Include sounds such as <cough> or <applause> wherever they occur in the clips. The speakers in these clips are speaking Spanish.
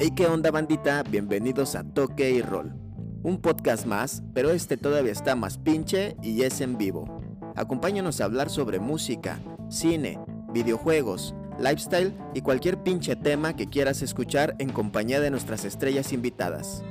Hey, ¿qué onda bandita? Bienvenidos a Toque y Roll. Un podcast más, pero este todavía está más pinche y es en vivo. Acompáñanos a hablar sobre música, cine, videojuegos, lifestyle y cualquier pinche tema que quieras escuchar en compañía de nuestras estrellas invitadas.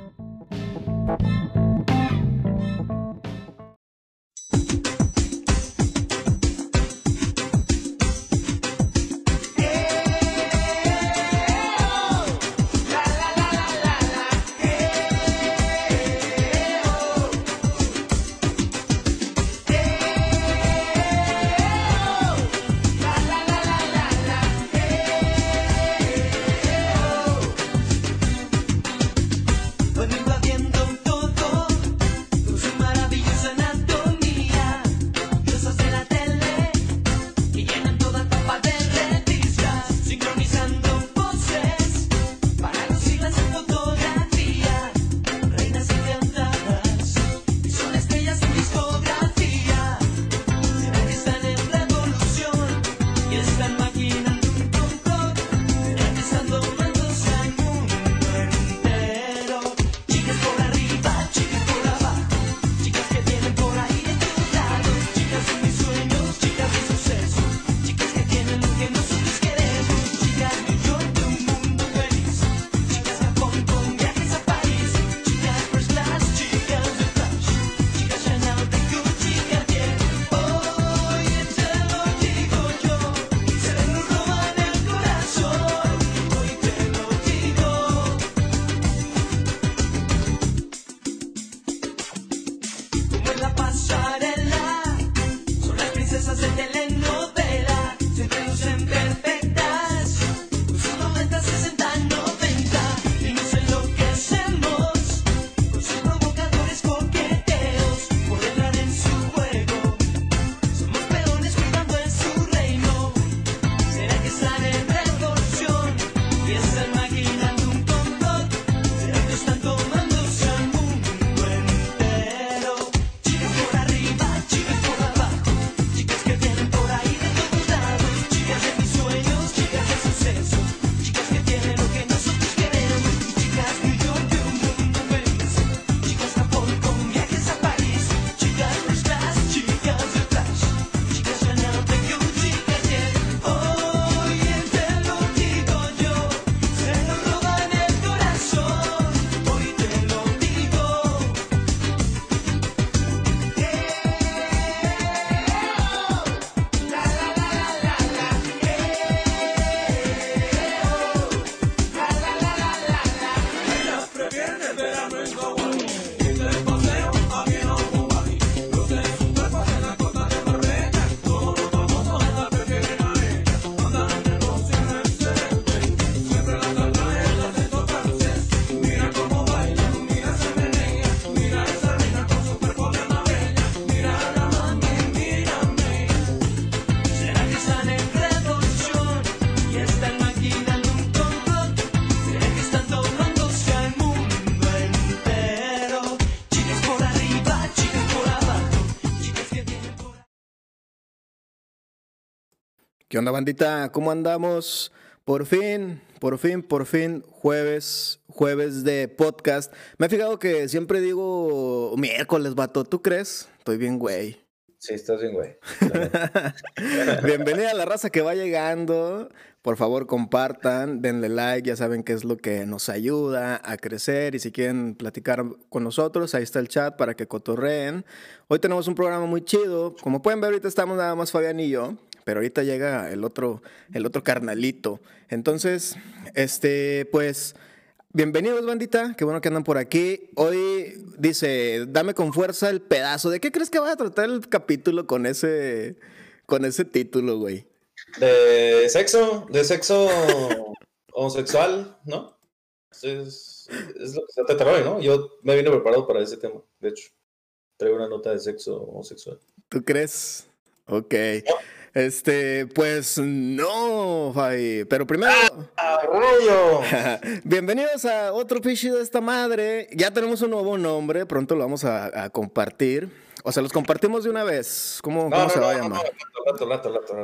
¿Qué onda bandita? ¿Cómo andamos? Por fin, por fin, por fin, jueves, jueves de podcast. Me he fijado que siempre digo miércoles, vato. ¿Tú crees? Estoy bien, güey. Sí, estás bien, güey. <laughs> Bienvenida a la raza que va llegando. Por favor, compartan, denle like, ya saben qué es lo que nos ayuda a crecer. Y si quieren platicar con nosotros, ahí está el chat para que cotorreen. Hoy tenemos un programa muy chido. Como pueden ver, ahorita estamos nada más Fabián y yo. Pero ahorita llega el otro, el otro carnalito. Entonces, este, pues, bienvenidos, bandita. Qué bueno que andan por aquí. Hoy dice, dame con fuerza el pedazo. ¿De qué crees que va a tratar el capítulo con ese, con ese título, güey? De sexo, de sexo <laughs> homosexual, ¿no? Es, es lo que se trata hoy, ¿no? Yo me vine preparado para ese tema, de hecho. Traigo una nota de sexo homosexual. ¿Tú crees? Ok. Este, pues no, Fai. Pero primero, ¡Ah, rollo! <laughs> bienvenidos a otro pichi de esta madre. Ya tenemos un nuevo nombre, pronto lo vamos a, a compartir. O sea, los compartimos de una vez. ¿Cómo, No, cómo no, se no, va a llamar?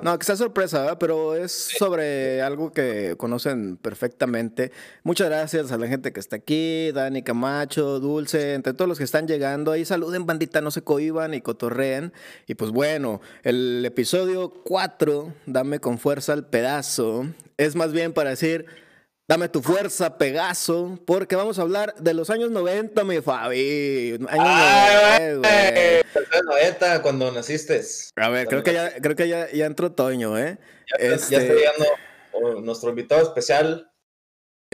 no, que sea sorpresa, ¿verdad? pero es sobre algo que conocen perfectamente. Muchas gracias a la gente que está aquí, Dani Camacho, Dulce, entre todos los que están llegando. Ahí saluden, bandita, no se cohiban y cotorreen. Y pues bueno, el episodio 4, Dame con fuerza al pedazo, es más bien para decir... Dame tu fuerza, Pegaso, porque vamos a hablar de los años 90, mi Fabi. Años ¡Ay, 90, güey! güey. Los 90, cuando naciste. A ver, creo que ya, creo que ya, ya entró Toño, ¿eh? Ya, está- ya Este- está llegando oh, nuestro invitado especial.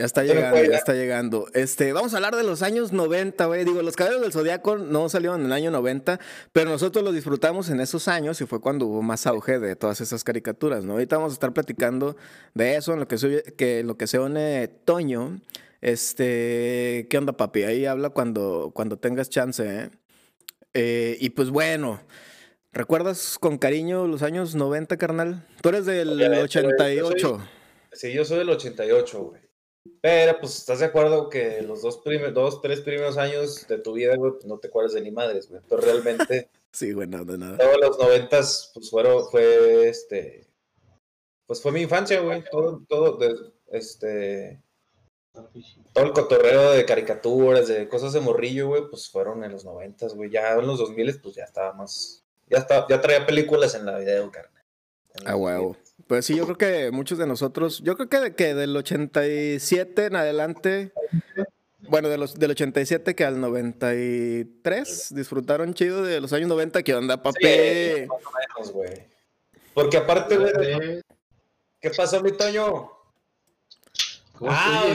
Ya está llegando, ya está llegando. Este, vamos a hablar de los años 90, güey. Digo, los caballeros del Zodiaco no salieron en el año 90, pero nosotros los disfrutamos en esos años y fue cuando hubo más auge de todas esas caricaturas, ¿no? Ahorita vamos a estar platicando de eso, en lo que se, que, lo que se une Toño. Este, ¿qué onda, papi? Ahí habla cuando, cuando tengas chance, ¿eh? Eh, y pues bueno, ¿recuerdas con cariño los años 90, carnal? Tú eres del Obviamente, güey, yo soy- 88. Sí, yo soy del 88, güey. Pero, pues, ¿estás de acuerdo que los dos, prime- dos tres primeros años de tu vida, güey, pues, no te acuerdas de ni madres, güey? Pero realmente, <laughs> Sí, güey, no, de nada. todos los noventas, pues, fueron, fue, este... Pues fue mi infancia, güey. Todo, todo, de- este... Todo el cotorreo de caricaturas, de cosas de morrillo, güey, pues fueron en los noventas, güey. Ya en los 2000, pues, ya estaba más... Ya, estaba, ya traía películas en la video, carnal. En A los huevo. 2000. Pues sí, yo creo que muchos de nosotros, yo creo que, de, que del 87 en adelante, bueno, de los, del 87 que al 93 disfrutaron chido de los años 90, ¿qué onda, papi? Sí, más o menos, güey. Porque aparte, güey, ¿qué pasó, mi Toño? ¿Cómo Ah.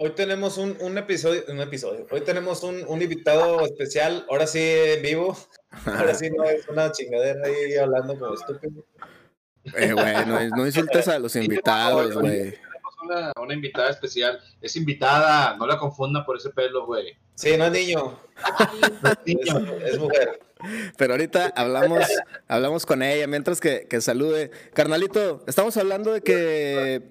Hoy tenemos un, un episodio, un episodio. Hoy tenemos un, un invitado especial, ahora sí en vivo. <laughs> Ahora sí no es una chingadera ahí hablando como estúpido. Eh, güey, no, no insultes a los invitados, güey. Tenemos una, una invitada especial. Es invitada, no la confunda por ese pelo, güey. Sí, no es niño. Es, es mujer. Pero ahorita hablamos, hablamos con ella mientras que, que salude. Carnalito, estamos hablando de que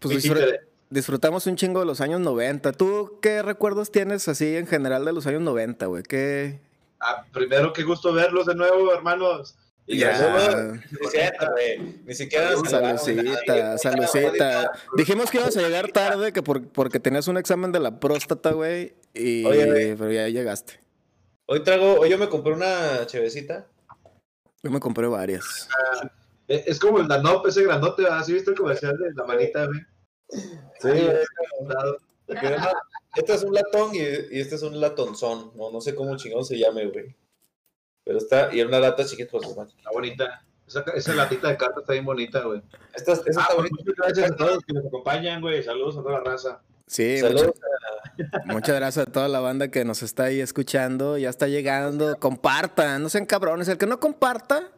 pues, disfr- disfrutamos un chingo de los años 90. ¿Tú qué recuerdos tienes así en general de los años 90, güey? ¿Qué, Ah, primero, qué gusto verlos de nuevo, hermanos. Y Ya. gracias. Ni siquiera. Ni siquiera. Salucita, salucita. Dijimos que ibas a llegar tarde que por- porque tenías un examen de la próstata, güey. Y Oye, pero ya llegaste. Hoy traigo, hoy yo me compré una chevecita. Yo me compré varias. Eh, Es como el Danop, ese grandote. ¿Sí viste el comercial de la manita, güey? Sí, Dado. Este es un latón y, y este es un latonzón. No, no sé cómo chingón se llame, güey. Pero está, y era una lata chiquita, pues. Está bonita. Esa, esa latita de carta está bien bonita, güey. Esta, esta Ah, está pues, bonita. muchas gracias a todos los que nos acompañan, güey. Saludos a toda la raza. Sí, Saludos. muchas, muchas gracias a toda la banda que nos está ahí escuchando. Ya está llegando. Compartan, no sean cabrones. El que no comparta,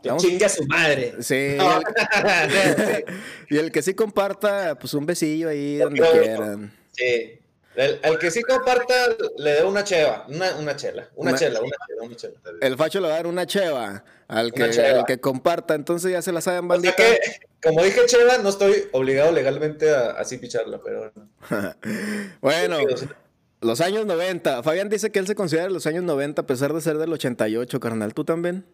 Que Vamos. chingue a su madre. sí. <laughs> el- <laughs> y el que sí comparta, pues un besillo ahí donde quieran. Sí. El, el que sí comparta, le da una cheva, una, una chela, una, Una- chela, una chela, una chela. El facho le va a dar una cheva al que, cheva. al que comparta. Entonces ya se la saben, O sea bandita. que, como dije cheva, no estoy obligado legalmente a así picharla, pero bueno, <laughs> los años 90. Fabián dice que él se considera los años 90 a pesar de ser del 88, carnal. ¿Tú también?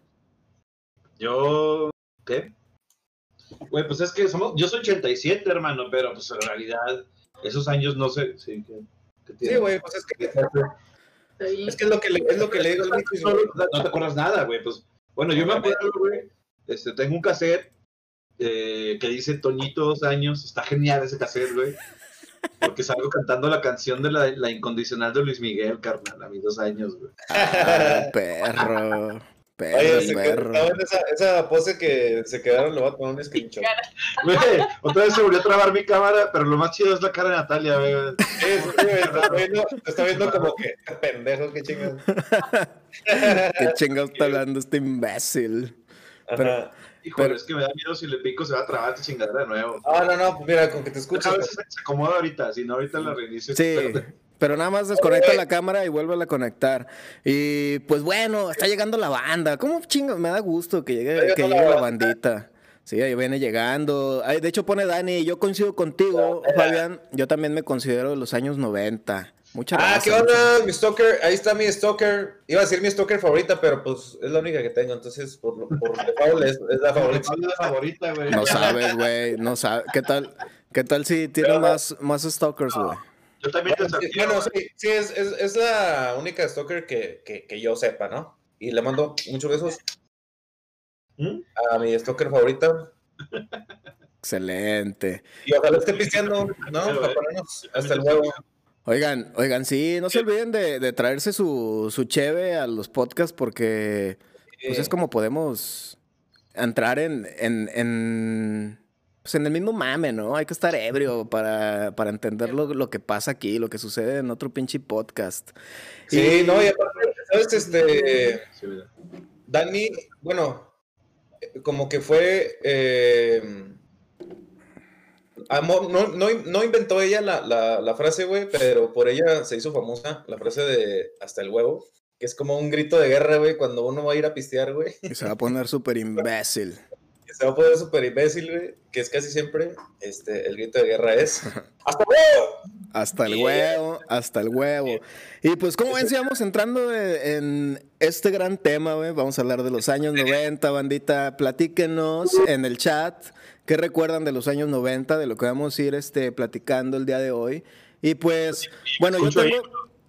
Yo. ¿Qué? Güey, pues es que somos. Yo soy 87, hermano, pero pues en realidad, esos años no sé. Sí, ¿qué, qué sí, güey, pues es que es que es lo que le, es lo que le digo al No, te acuerdas nada, güey. Pues, bueno, yo me acuerdo, güey. Este, tengo un cassette eh, que dice Toñito dos años. Está genial ese cassette, güey. Porque salgo cantando la canción de la, la incondicional de Luis Miguel, carnal, a mis dos años, güey. Ah, perro. Perro, Oye, se quedó, perro. estaba en esa, esa pose que se quedaron, le voy a poner un screenshot. Otra vez se volvió a trabar mi cámara, pero lo más chido es la cara de Natalia, güey. Te está viendo, te está viendo como que "Qué pendejo, qué chingados. <laughs> ¿Qué chingados está hablando este imbécil? Pero-. Híjole, Pero- es que me da miedo si le pico se va a trabar esta chingadera de nuevo. Ah, no, no, pues mira, con que te escuches. A ver si se, acomoda ahorita, si no ahorita la reinicio. Sí. <laughs> pero nada más desconecta la cámara y vuelve a conectar. Y pues bueno, está llegando la banda. ¿Cómo chingo? Me da gusto que llegue, que llegue la bandita. Sí, ahí viene llegando. Ay, de hecho pone Dani, yo coincido contigo, Fabián. Yo también me considero de los años 90. Mucha Ah, raza, ¿qué onda? Mi stalker, ahí está mi stalker. Iba a decir mi stalker favorita, pero pues es la única que tengo, entonces por, lo- por default es, es la favorita. ¿Cuál es <laughs> la favorita, güey? No sabes, güey, no sabes. ¿Qué tal? ¿Qué tal si tienes más, más stalkers, güey? Yo también te Bueno, sí, desafío. bueno, güey. sí, sí, es, es, es la única stalker que, que, que yo sepa, ¿no? Y le mando muchos besos ¿Mm? a mi stalker favorita. Excelente. Y ojalá esté pisteando, ¿no? Eh, hasta el huevo. Oigan, oigan, sí, no se olviden de, de traerse su, su cheve a los podcasts porque pues Sí. es como podemos entrar en, en, en, pues en el mismo mame, ¿no? Hay que estar ebrio para, para entender lo, lo que pasa aquí, lo que sucede en otro pinche podcast. Sí, Y- no, y aparte, ¿sabes? Este. Dani, bueno, como que fue. eh, amo- no, no, no inventó ella la, la, la frase, güey, pero por ella se hizo famosa la frase de hasta el huevo, que es como un grito de guerra, güey, cuando uno va a ir a pistear, güey. Y se va a poner súper imbécil. <laughs> se va a poner súper imbécil, güey, que es casi siempre este, el grito de guerra es <laughs> ¡Hasta el huevo! Hasta el huevo, hasta el huevo. Y pues, como ven, si vamos entrando eh, en este gran tema, güey, vamos a hablar de los años 90, bandita. Platíquenos en el chat qué recuerdan de los años 90, de lo que vamos a ir este, platicando el día de hoy. Y pues, bueno, yo tengo.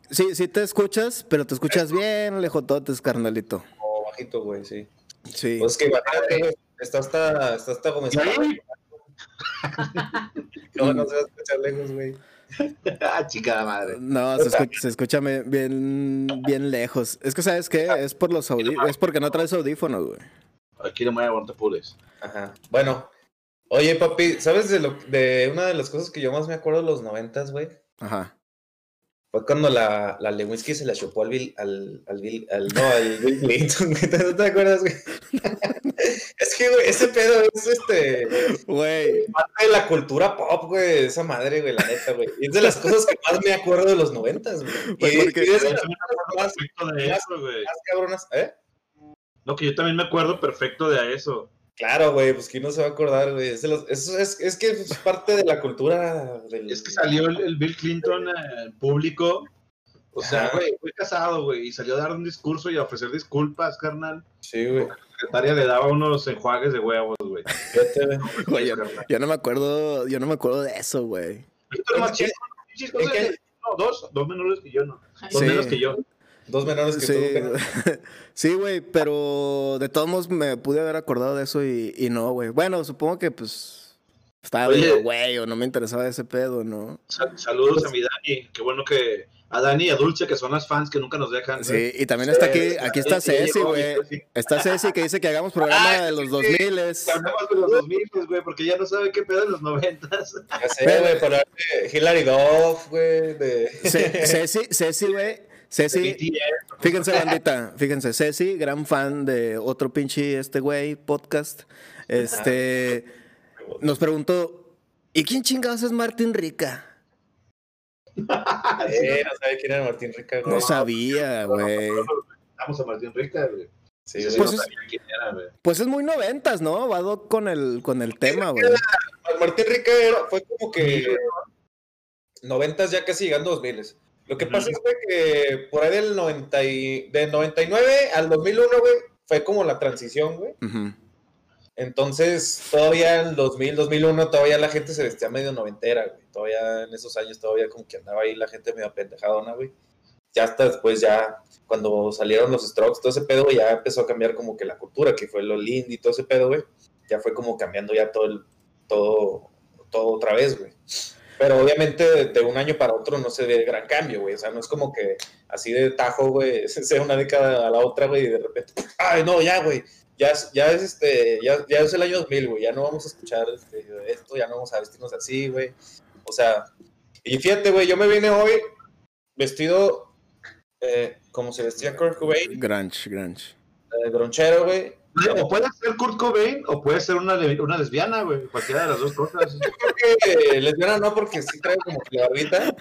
Sí, sí te escuchas, pero te escuchas bien lejototes, carnalito. O bajito, güey, sí. Sí. Pues que güey, está hasta, está hasta como ¿Y ahí? ¿Cómo <laughs> no se va a escuchar lejos, güey? <laughs> Ah, chica madre. No, se escucha, se escucha me- bien, bien lejos. Es que, ¿sabes qué? Es por los audífonos. Es porque no traes audífonos, güey. Aquí no me voy a aguantar pures. Ajá. Bueno, oye, papi, ¿sabes de, lo, de una de las cosas que yo más me acuerdo de los noventas, güey? Ajá. Fue cuando la, la Lewinsky se la chupó al Bill, al, al Bill, al, no, al Bill Clinton, güey. ¿Te- ¿No te acuerdas, güey? <laughs> es que, güey, ese pedo es este, Güey. parte de la cultura pop, güey, esa madre, güey, la neta, güey. Y es de las cosas que más me acuerdo de los noventas, güey. Pues Y, porque- y es de Yo las también me cosas acuerdo más, perfecto de eso, güey. más cabronas, ¿eh? No, que yo también me acuerdo perfecto de eso. Claro, güey, pues quién no se va a acordar, güey. Es, es, es que es parte de la cultura del... Es que salió el, el Bill Clinton eh, público. O sea, güey, fue casado, güey, y salió a dar un discurso y a ofrecer disculpas, carnal. Sí, güey. La secretaria le daba unos enjuagues de huevos, güey. <laughs> Yo, yo no me acuerdo, yo no me acuerdo de eso, güey. Víctor más chico, dos, dos menores que yo, no. Dos Sí. menos que yo. Dos menores que Sí, <laughs> sí, güey, pero de todos modos me pude haber acordado de eso y, y no, güey. Bueno, supongo que pues estaba Oye. medio güey o no me interesaba ese pedo, ¿no? Sal- saludos a mi Dani. Qué bueno que. A Dani y a Dulce, que son las fans que nunca nos dejan. Sí, y también está aquí, aquí está Sí, Ceci, güey. sí. Está Ceci que dice que hagamos <laughs> programa de los sí, 2000 Que hablemos de los 2000, pues, güey, porque ya no sabe qué pedo en los 90. Ya sé, güey, para hablar de Hilary Duff, güey, de... Ceci, Ceci, güey. Ceci, Fíjense, bandita, fíjense, Ceci, gran fan de otro pinche este güey, podcast, este, nos preguntó, ¿y quién chingados es Martín Rica? <laughs> Eh, no sabe quién era Martín Rica, güey. No sabía, güey. Vamos a Martín Rica, güey. Sí, Sí, güey. Pues no es- sabía quién era, güey. Pues es muy noventas, ¿no? Va con el, con el tema, güey. Martín Rica era- fue como que noventas ya casi llegando a 2000. Lo que pasa es güey, que por ahí del 90 y, de 99 al 2001, güey, fue como la transición, güey. Entonces, todavía en 2000, 2001, todavía la gente se vestía medio noventera, güey. Todavía en esos años, todavía como que andaba ahí la gente medio pendejadona, güey. Ya hasta después, ya cuando salieron los strokes, todo ese pedo, güey, ya empezó a cambiar como que la cultura, que fue lo lindo y todo ese pedo, güey. Ya fue como cambiando ya todo, el, todo, todo otra vez, güey. Pero obviamente de, un año para otro no se ve gran cambio, güey. O sea, no es como que así de tajo, güey, <laughs> sea una década a la otra, güey, y de repente, ay, no, ya, güey ya es, ya es este, ya, ya es el año 2000, güey, ya no vamos a escuchar este, esto, ya no vamos a vestirnos así, güey. O sea, y fíjate, güey, yo me vine hoy vestido eh, como se vestía Kurt Cobain, Grunge, grunge. eh, gronchero, güey. O puede ser Kurt Cobain o puede ser una, una lesbiana, güey. Cualquiera de las dos cosas. Yo creo que lesbiana no, porque sí traigo como que la barbita,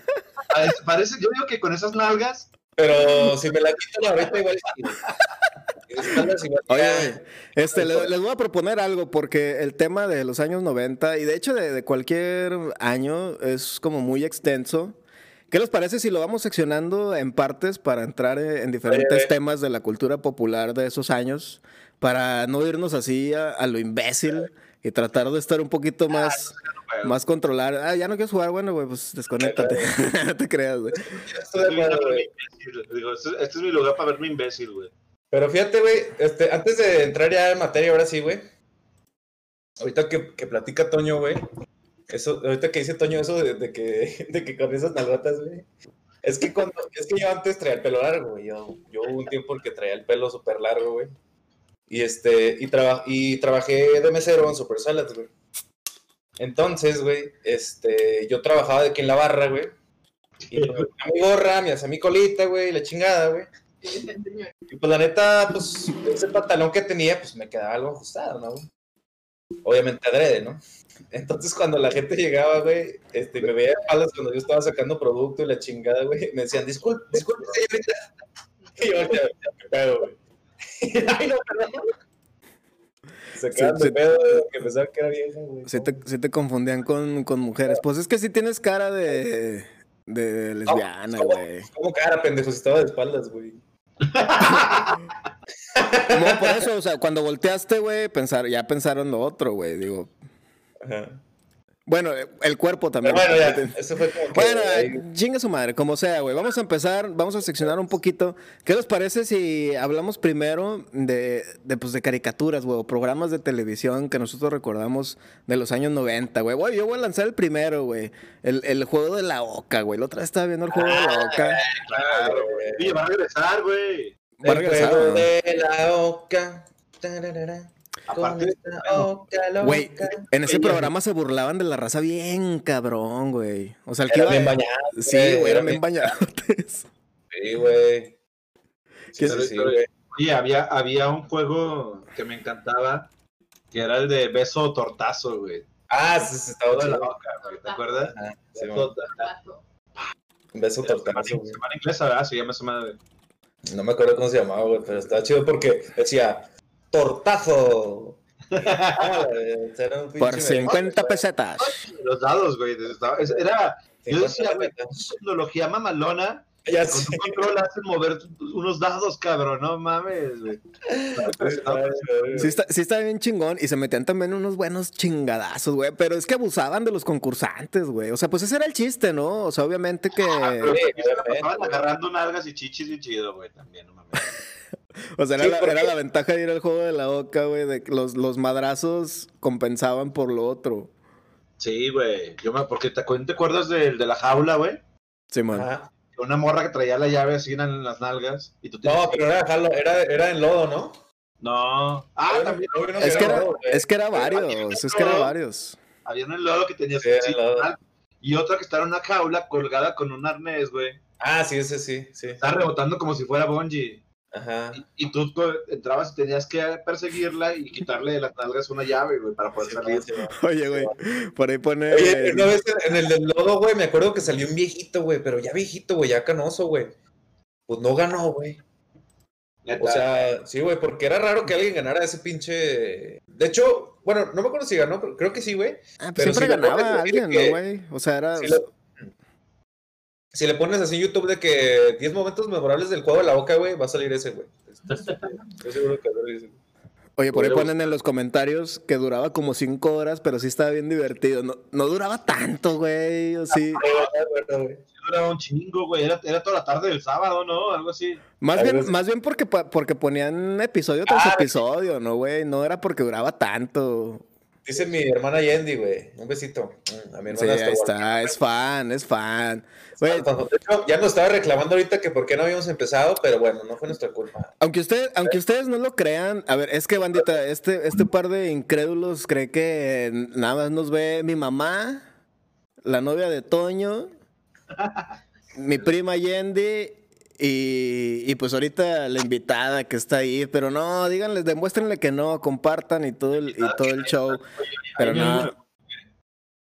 Parece, parece- yo digo que con esas nalgas. pero si me la quito la barbita igual sí, Oye, este, le- les voy a proponer algo porque el tema de los años 90 y de hecho de, de cualquier año es como muy extenso. ¿Qué ¿Qué les parece si lo vamos seccionando en partes para entrar en diferentes Oye, temas de la cultura popular de esos años? Para no irnos así a, a lo imbécil y tratar de estar un poquito más, juego. más controlar. Ah, ya no quieres jugar, bueno, güey, pues desconéctate. <laughs> no te creas, güey. Este, este es mi lugar para verme imbécil, güey. Pero fíjate, güey, este, antes de entrar ya en materia, ahora sí, güey. Ahorita que, que platica Toño, güey. Eso, ahorita que dice Toño eso de, de que, <laughs> de que con esas nalgotas, güey. Es que cuando, es que yo antes traía el pelo largo, güey. Yo, yo hubo un tiempo en que traía el pelo súper largo, güey. Y este, y, traba- y trabajé de mesero en Super Salads, güey. Entonces, güey, este, yo trabajaba de aquí en la barra, güey. Y <laughs> me mi gorra, me hacía mi colita, güey, la chingada, güey. Y pues la neta, pues ese pantalón que tenía, pues me quedaba algo ajustado, ¿no? güey? Obviamente adrede, ¿no? Entonces cuando la gente llegaba, güey, este, me veía de espaldas cuando yo estaba sacando producto y la chingada, güey, me decían, disculpe, disculpe, señorita. <laughs> Y yo, ya, ya, güey. <laughs> Ay, no, perdón. Se quedaban Sí, de sí. pedo, que pensaban que era vieja, güey. Sí te, sí te confundían con, con mujeres. Pues es que sí tienes cara de, de lesbiana, ¿Cómo- güey. ¿Cómo cara, pendejo? Si estaba de espaldas, güey. <laughs> No, por eso, o sea, cuando volteaste, güey, pensar, ya pensaron lo otro, güey. Digo, Ajá. Bueno, el cuerpo Pero también. bueno, ya, eso fue como que... Bueno, chinga su madre, como sea, güey. Vamos a empezar, vamos a seccionar un poquito. ¿Qué les parece si hablamos primero de, de, pues, de caricaturas, güey, o programas de televisión que nosotros recordamos de los años 90, güey? Güey, yo voy a lanzar el primero, güey. El, el juego de la oca, güey. La otra vez estaba viendo el juego de la oca. Claro, güey. Va a regresar, güey. Va a El regresar, juego ¿no? de la oca. Tararara. Aparte. Güey, en ese programa se burlaban de la raza bien cabrón, güey. O sea, el que Era iba... bien bañado. Sí, güey, eran bien bañados. Sí, güey. Sí, ¿Qué- sí, sí, güey. Oye, había, había un juego que me encantaba, que era el de beso o tortazo, güey. Ah, sí, sí, estaba de la chido. boca, güey, ¿te acuerdas? Sí, Beso tortazo. Beso tortazo, güey. semana inglesa, ¿verdad? Se llama esa madre. No me acuerdo cómo se llamaba, güey, pero estaba chido porque decía tortazo. <laughs> Ah, güey, era un Por pinche 50 pesetas. Los dados, güey. estaba- es- Era, yo 50 decía, güey, pesetas. tecnología mamalona. <laughs> Ya Con un control hacen mover unos dados, cabrón. No mames, güey. Sí está, sí está bien chingón y se metían también unos buenos chingadazos, güey. Pero es que abusaban de los concursantes, güey. O sea, pues ese era el chiste, ¿no? O sea, obviamente que... Pero Sí, güey. agarrando nalgas y chichis y chido, güey. También, no mames. <laughs> O sea, era, Sí, la, porque- era la ventaja de ir al juego de la boca, güey, de que los, los madrazos compensaban por lo otro. Sí, güey. Yo me, porque te, ¿te acuerdas del de la jaula, güey? Sí, man. Ajá. Una morra que traía la llave así en las nalgas. Y tú tienes No, pero era, jalo- era, era en lodo, ¿no? No. Ah, Había también. había Es que, era, lodo, güey. es que era varios, es que era varios. Había un lodo que tenía Sí, era sí, lodo. mal. Y otra que estaba en una jaula colgada con un arnés, güey. Ah, sí, ese sí, sí. Estaba rebotando como si fuera bungee. Ajá. Y, y tú entrabas y tenías que perseguirla y quitarle de las nalgas una llave, güey, para poder Sí, salir. sí. Oye, güey, por ahí pone... Oye, una vez en el del lodo, güey, me acuerdo que salió un viejito, güey, pero ya viejito, güey, ya canoso, güey. Pues no ganó, güey. O sea, sí, güey, porque era raro que alguien ganara ese pinche. De hecho, bueno, no me acuerdo si ganó, pero creo que sí, güey. Ah, pues pero siempre ganaba alguien, ¿no, güey? O sea, era... si le pones así en YouTube de que 10 momentos memorables del juego de la boca, güey, va a salir ese, güey. Estoy seguro que va a salir ese. Oye, por ahí ponen en los comentarios que duraba como cinco horas, pero sí estaba bien divertido. No, no duraba tanto, güey, o sí. güey. Era un chingo, güey. Era, era toda la tarde del sábado, ¿no? Algo así. Más Algo bien, así. más bien porque, porque ponían episodio tras Ah, episodio, ¿no, güey? No era porque duraba tanto. Dice mi hermana Yendi, güey. Un besito. Mm, A mi Sí, hermana ahí hasta está, es fan, es fan. Güey, Guadalajara. De hecho, ya nos estaba reclamando ahorita que por qué no habíamos empezado, pero bueno, no fue nuestra culpa. aunque, usted, aunque ustedes no lo crean, a ver, es que bandita, este, este par de incrédulos cree que nada más nos ve mi mamá, la novia de Toño, mi prima Yendi y, y pues ahorita la invitada que está ahí, pero no, díganles, demuéstrenle que no, compartan y todo el, y todo el show, pero no,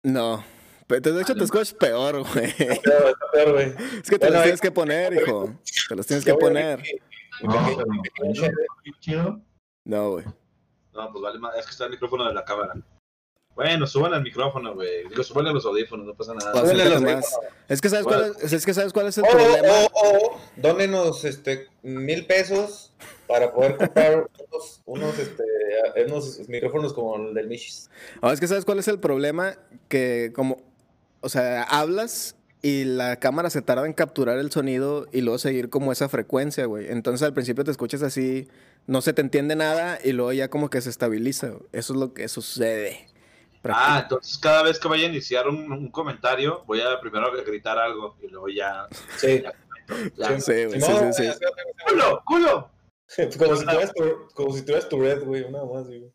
no. Pero De hecho, te escuchas peor, güey. Pero, está peor, güey. Es que te los tienes que poner, hijo. Te los tienes que poner. No, güey. No, pues vale más. Es que está el micrófono de la cámara. Bueno, suban al micrófono, güey. Digo, suban a los audífonos, no pasa nada. Acércate los más. Es que sabes cuál es, es que sabes cuál es el O, problema. o, o, dónenos este, mil pesos para poder comprar unos, unos, este, unos micrófonos como el del Michis. No, es que sabes cuál es el problema que como, o sea, hablas y la cámara se tarda en capturar el sonido y luego seguir como esa frecuencia, güey. Entonces al principio te escuchas así, no se te entiende nada y luego ya como que se estabiliza. Eso es lo que sucede. Ah, entonces cada vez que vaya a iniciar un, un comentario, voy a primero gritar algo y luego ya. Sí. ya, ya. Sí, sí, No, sí, sí. ¡Culo! ¡Culo! <laughs> Como si tuvieras tu, como si tuvieras tu red, güey, una más, güey.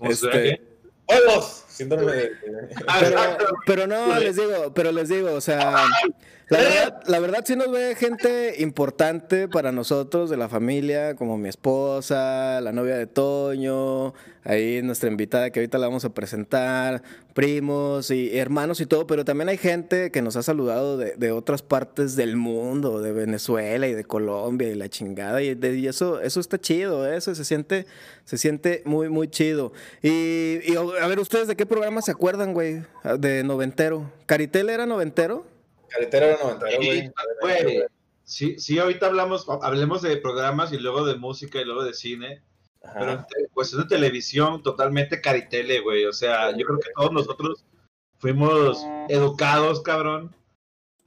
Este, ¡Huevos! Síndrome de... Ah, pero no, les digo, pero les digo, o sea, la verdad, la verdad sí nos ve gente importante para nosotros de la familia, como mi esposa, la novia de Toño, ahí nuestra invitada que ahorita la vamos a presentar, primos y hermanos y todo, pero también hay gente que nos ha saludado de, de otras partes del mundo, de Venezuela y de Colombia y la chingada, y, de- y eso, eso está chido, ¿eh? eso se siente, se siente muy, muy chido. Y, y, a ver, ¿ustedes de qué programa se acuerdan, güey? De noventero. ¿Caritel era noventero? Caretero era noventero, Sí, güey. güey. Sí, sí, ahorita hablamos, hablemos de programas y luego de música y luego de cine. Pero Ajá. en te- pues es de televisión totalmente caritele, güey. O sea, yo creo que todos nosotros fuimos educados, cabrón,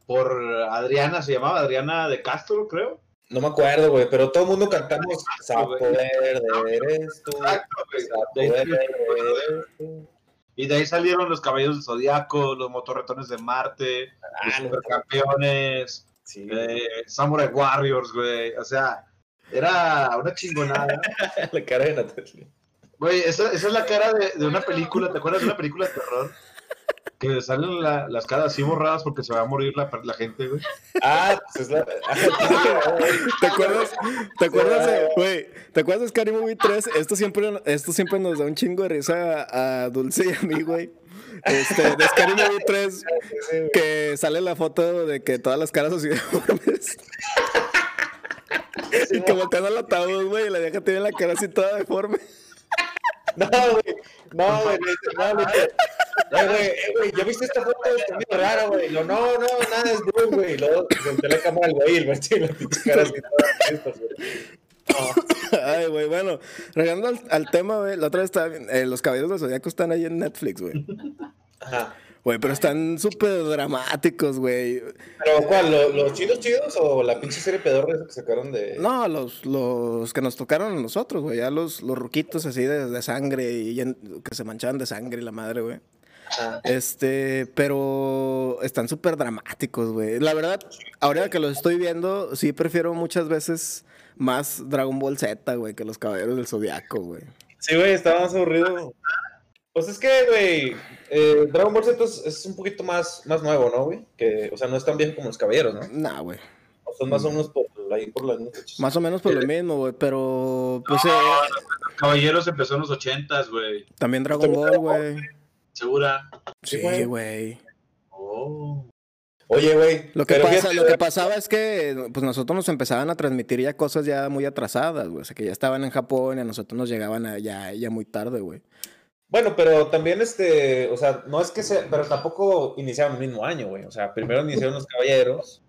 por Adriana, se llamaba Adriana de Castro, creo. No me acuerdo, güey, pero todo el mundo cantamos güey. Sapoder de eres tú. Exacto, güey. Y de ahí salieron los Caballeros del Zodiaco, los Motorretones de Marte, los Ah, no, Supercampeones, sí. eh, Samurai Warriors, güey. O sea, era una chingonada. <laughs> La cara de Natalia. Güey, esa, esa es la cara de, de una película, ¿te acuerdas de una película de terror? Que salen la- las caras así borradas porque se va a morir la, la gente, güey. Ah, pues es la. <laughs> ¿Te acuerdas? ¿Te acuerdas de, güey? ¿Te acuerdas de Scary Movie 3? Esto siempre, esto siempre nos da un chingo de risa a, a Dulce y a mí, güey. Este, de Scary Movie 3, que sale la foto de que todas las caras así deformes. y que voltean al ataúd, güey, y la vieja tiene la cara así toda deforme. No, güey. No, güey. No, güey. Eh, güey, eh, güey, ¿ya viste esta foto? Está muy rara, güey. Lo, no, no, nada, es Bruce, güey. Y Luego volteé la cámara al güey el güey tiene la pinche cara así toda tristes, güey. Ay, güey, bueno, regresando al, al tema, güey, la otra vez estaba, eh, los caballeros del Zodíaco están ahí en Netflix, güey. Ajá. Güey, pero están súper dramáticos, güey. ¿Pero cuál? ¿Lo- ¿Los chidos chidos o la pinche serie pedorra que sacaron de. No, los, los que nos tocaron a nosotros, güey. Ya los, los ruquitos así de, de sangre y que se manchaban de sangre y la madre, güey. Ajá. Este, pero están súper dramáticos, güey. La verdad, ahora que los estoy viendo, sí prefiero muchas veces más Dragon Ball Z, güey, que los Caballeros del Zodiaco, güey. Sí, güey, está más aburrido. Pues es que, güey, eh, Dragon Ball Z es, es un poquito más, más nuevo, ¿no, güey? Que, o sea, no es tan viejo como los caballeros, ¿no? Nah, güey. O son más o menos por ahí por las fechas. Más o menos por lo mismo, güey. Pero, pues, eh, Caballeros empezó en los ochentas, güey. también Dragon Ball, güey. ¿Segura? Sí, güey. Oh. Oye, güey. Lo que, pasa, lo que pasaba es que pues nosotros nos empezaban a transmitir ya cosas ya muy atrasadas, güey. O sea, que ya estaban en Japón y a nosotros nos llegaban a- ya, ya muy tarde, güey. Bueno, pero también este, o sea, no es que sea, pero tampoco iniciaron el mismo año, güey. O sea, primero iniciaron los caballeros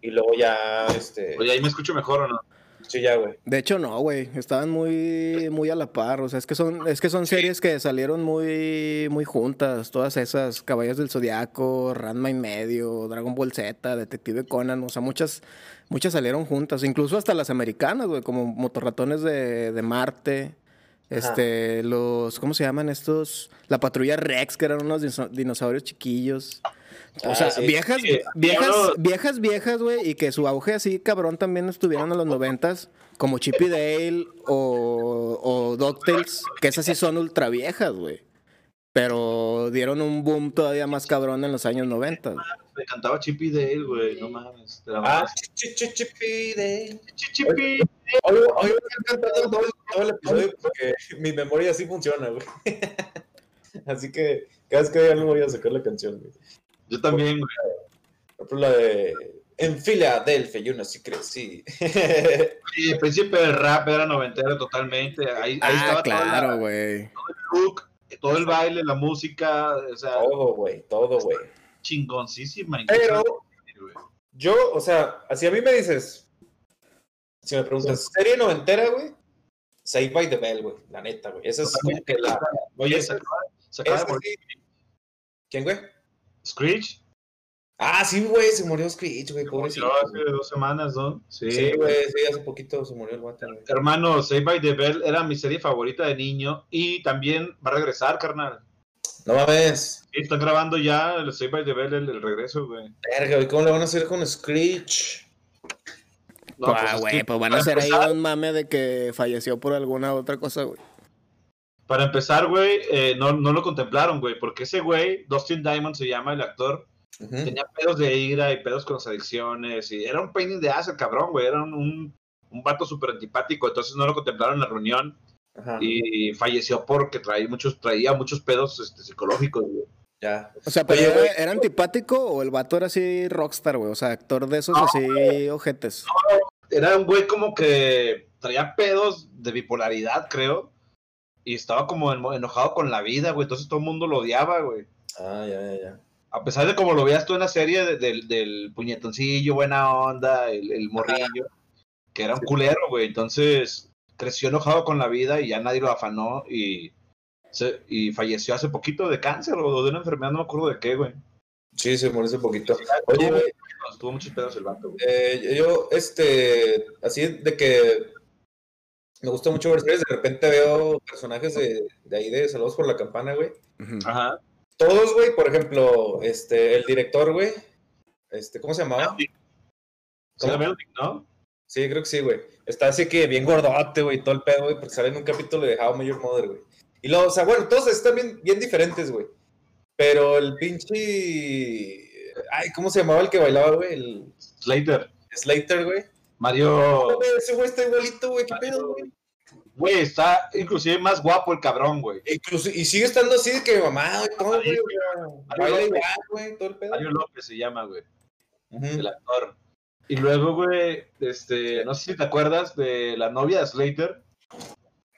y luego ya, este, Oye, ahí me escucho mejor o no? Ya, güey. De hecho, no, güey. Estaban muy, muy a la par. O sea, es que son, es que son series que salieron muy, muy juntas. Todas esas, Caballos del Zodiaco, Ranma y medio, Dragon Ball Z, Detective Conan. O sea, muchas, muchas salieron juntas. Incluso hasta las americanas, güey, como Motorratones de, de Marte. Este, los, ¿cómo se llaman estos? La patrulla Rex, que eran unos dino- dinosaurios chiquillos. O Ah, sea, sí. viejas, Sí, viejas, no- viejas, viejas, güey, y que su auge así cabrón también estuvieron en los noventas, como Chip y Dale o, o DuckTales, que esas sí son ultra viejas, güey. Pero dieron un boom todavía más cabrón en los años 90. Me cantaba Chippy Dale, güey. No mames. te la Ah, mamas. chi- chi- chi- pide. Chippy. Hoy, hoy voy a estar cantando todo, el- todo el episodio porque mi memoria así funciona, güey. <laughs> Así que cada vez que vea algo voy a sacar la canción, güey. Yo también, güey. Por ejemplo, la de En Filadelfia, yo nací crecí. <laughs> Sí, el príncipe del rap era noventero totalmente. Ahí, ahí Ah, estaba todo claro, la- güey. el look, todo el baile, la música, o sea, Todo, güey, todo, güey. chingoncísima. Pero yo, o sea, así a mí me dices, si me preguntas, serie noventera, güey, Saved by the Bell, güey, la neta, güey. Esa es como que la... Oye, esa- se acaba, se acaba de esa morir sí. ¿Quién, güey? Screech. Ah, sí, güey, se murió Screech, güey, pobrecito. Murió hace dos semanas, ¿no? Sí, Sí, güey, sí, hace poquito se murió el guante, güey. Hermano, Save by the Bell era mi serie favorita de niño y también va a regresar, carnal. No mames. Sí, Están grabando ya el Save by the Bell, el, el regreso, güey. Verga, güey, ¿cómo le van a hacer con Screech? No, ah, pues, güey, pues van a hacer ahí un mame de que falleció por alguna otra cosa, güey. Para empezar, güey, eh, no, no lo contemplaron, güey, porque ese güey, Dustin Diamond se llama el actor, tenía pedos de ira y pedos con las adicciones y era un pain in the ass el cabrón, güey, era un, un, vato súper antipático, entonces no lo contemplaron en la reunión Ajá, y falleció porque traía muchos, traía muchos pedos este, psicológicos, güey. ya. O sea, pero Oye, era, güey. era antipático o el vato era así rockstar, güey. O sea, actor de esos No, así ojetes. Era un güey como que traía pedos de bipolaridad, creo, y estaba como eno- enojado con la vida, güey, entonces todo el mundo lo odiaba, güey. Ah, ya, ya, ya. A pesar de como lo veías tú en la serie de- del, del puñetoncillo, buena onda, el, el morrillo, que era un culero, güey. Entonces creció enojado con la vida y ya nadie lo afanó y, se- y falleció hace poquito de cáncer o de una enfermedad, no me acuerdo de qué, güey. Sí, se murió hace poquito. Oye, Tuvo, muchos pedos el vato, güey. eh, yo, este, así de que me gusta mucho ver series, de repente veo personajes de, de ahí de Saludos por la Campana, güey. Ajá. Todos, güey, por ejemplo, este, el director, güey, este, ¿cómo se llamaba? Se la ¿Cómo? ¿no? Sí, creo que sí, güey. Está así que bien gordote, güey, todo el pedo, güey, porque sale en un capítulo de How Your Mother, güey. Y luego, o sea, bueno, todos están bien, bien diferentes, güey. Pero el pinche... Ay, ¿cómo se llamaba el que bailaba, güey? El Slater. Slater, güey. Mario. Ese güey está igualito, güey, qué pedo, güey. Güey, está inclusive más guapo el cabrón, güey. Incluso, y sigue estando así de que mamá, y todo, güey. Mario Baila López. igual, güey, todo el pedo. Mario López se llama, güey. Ujú. el actor. Y luego, güey, este, no sé si te acuerdas de la novia de Slater.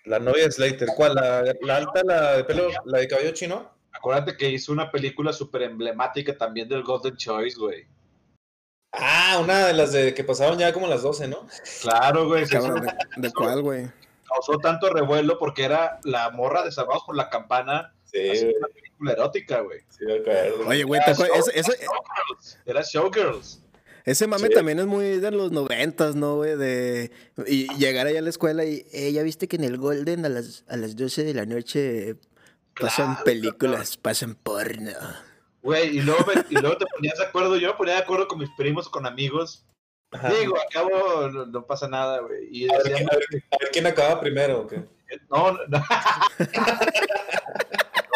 La novia de Slater, ¿cuál? ¿La, la alta, la de pelo, la de cabello chino? Acuérdate que hizo una película súper emblemática también del Golden Choice, güey. Ah, una de las de que pasaron ya como las 12, ¿no? Claro, güey. se hizo- Cabrón, ¿de, de cuál, güey? Causó tanto revuelo porque era la morra de Salvados por la Campana. Sí, una película erótica, güey. sí, me acuerdo. Oye, güey, ¿te acuerdas? Era Showgirls. ese mame Sí. también es muy de los noventas, ¿no, güey? De y llegar allá a la escuela y, eh, ya viste que en el Golden a las, a las 12 de la noche pasan Claro, películas, pasan porno. Güey, y luego, me- y luego te ponías de acuerdo, yo me ponía de acuerdo con mis primos, con amigos. Ajá. Digo, acabo, no, no pasa nada, güey. Y A ver, decíamos, quién- a ver- a ver quién acaba primero, ¿o qué? No, no. no. <laughs>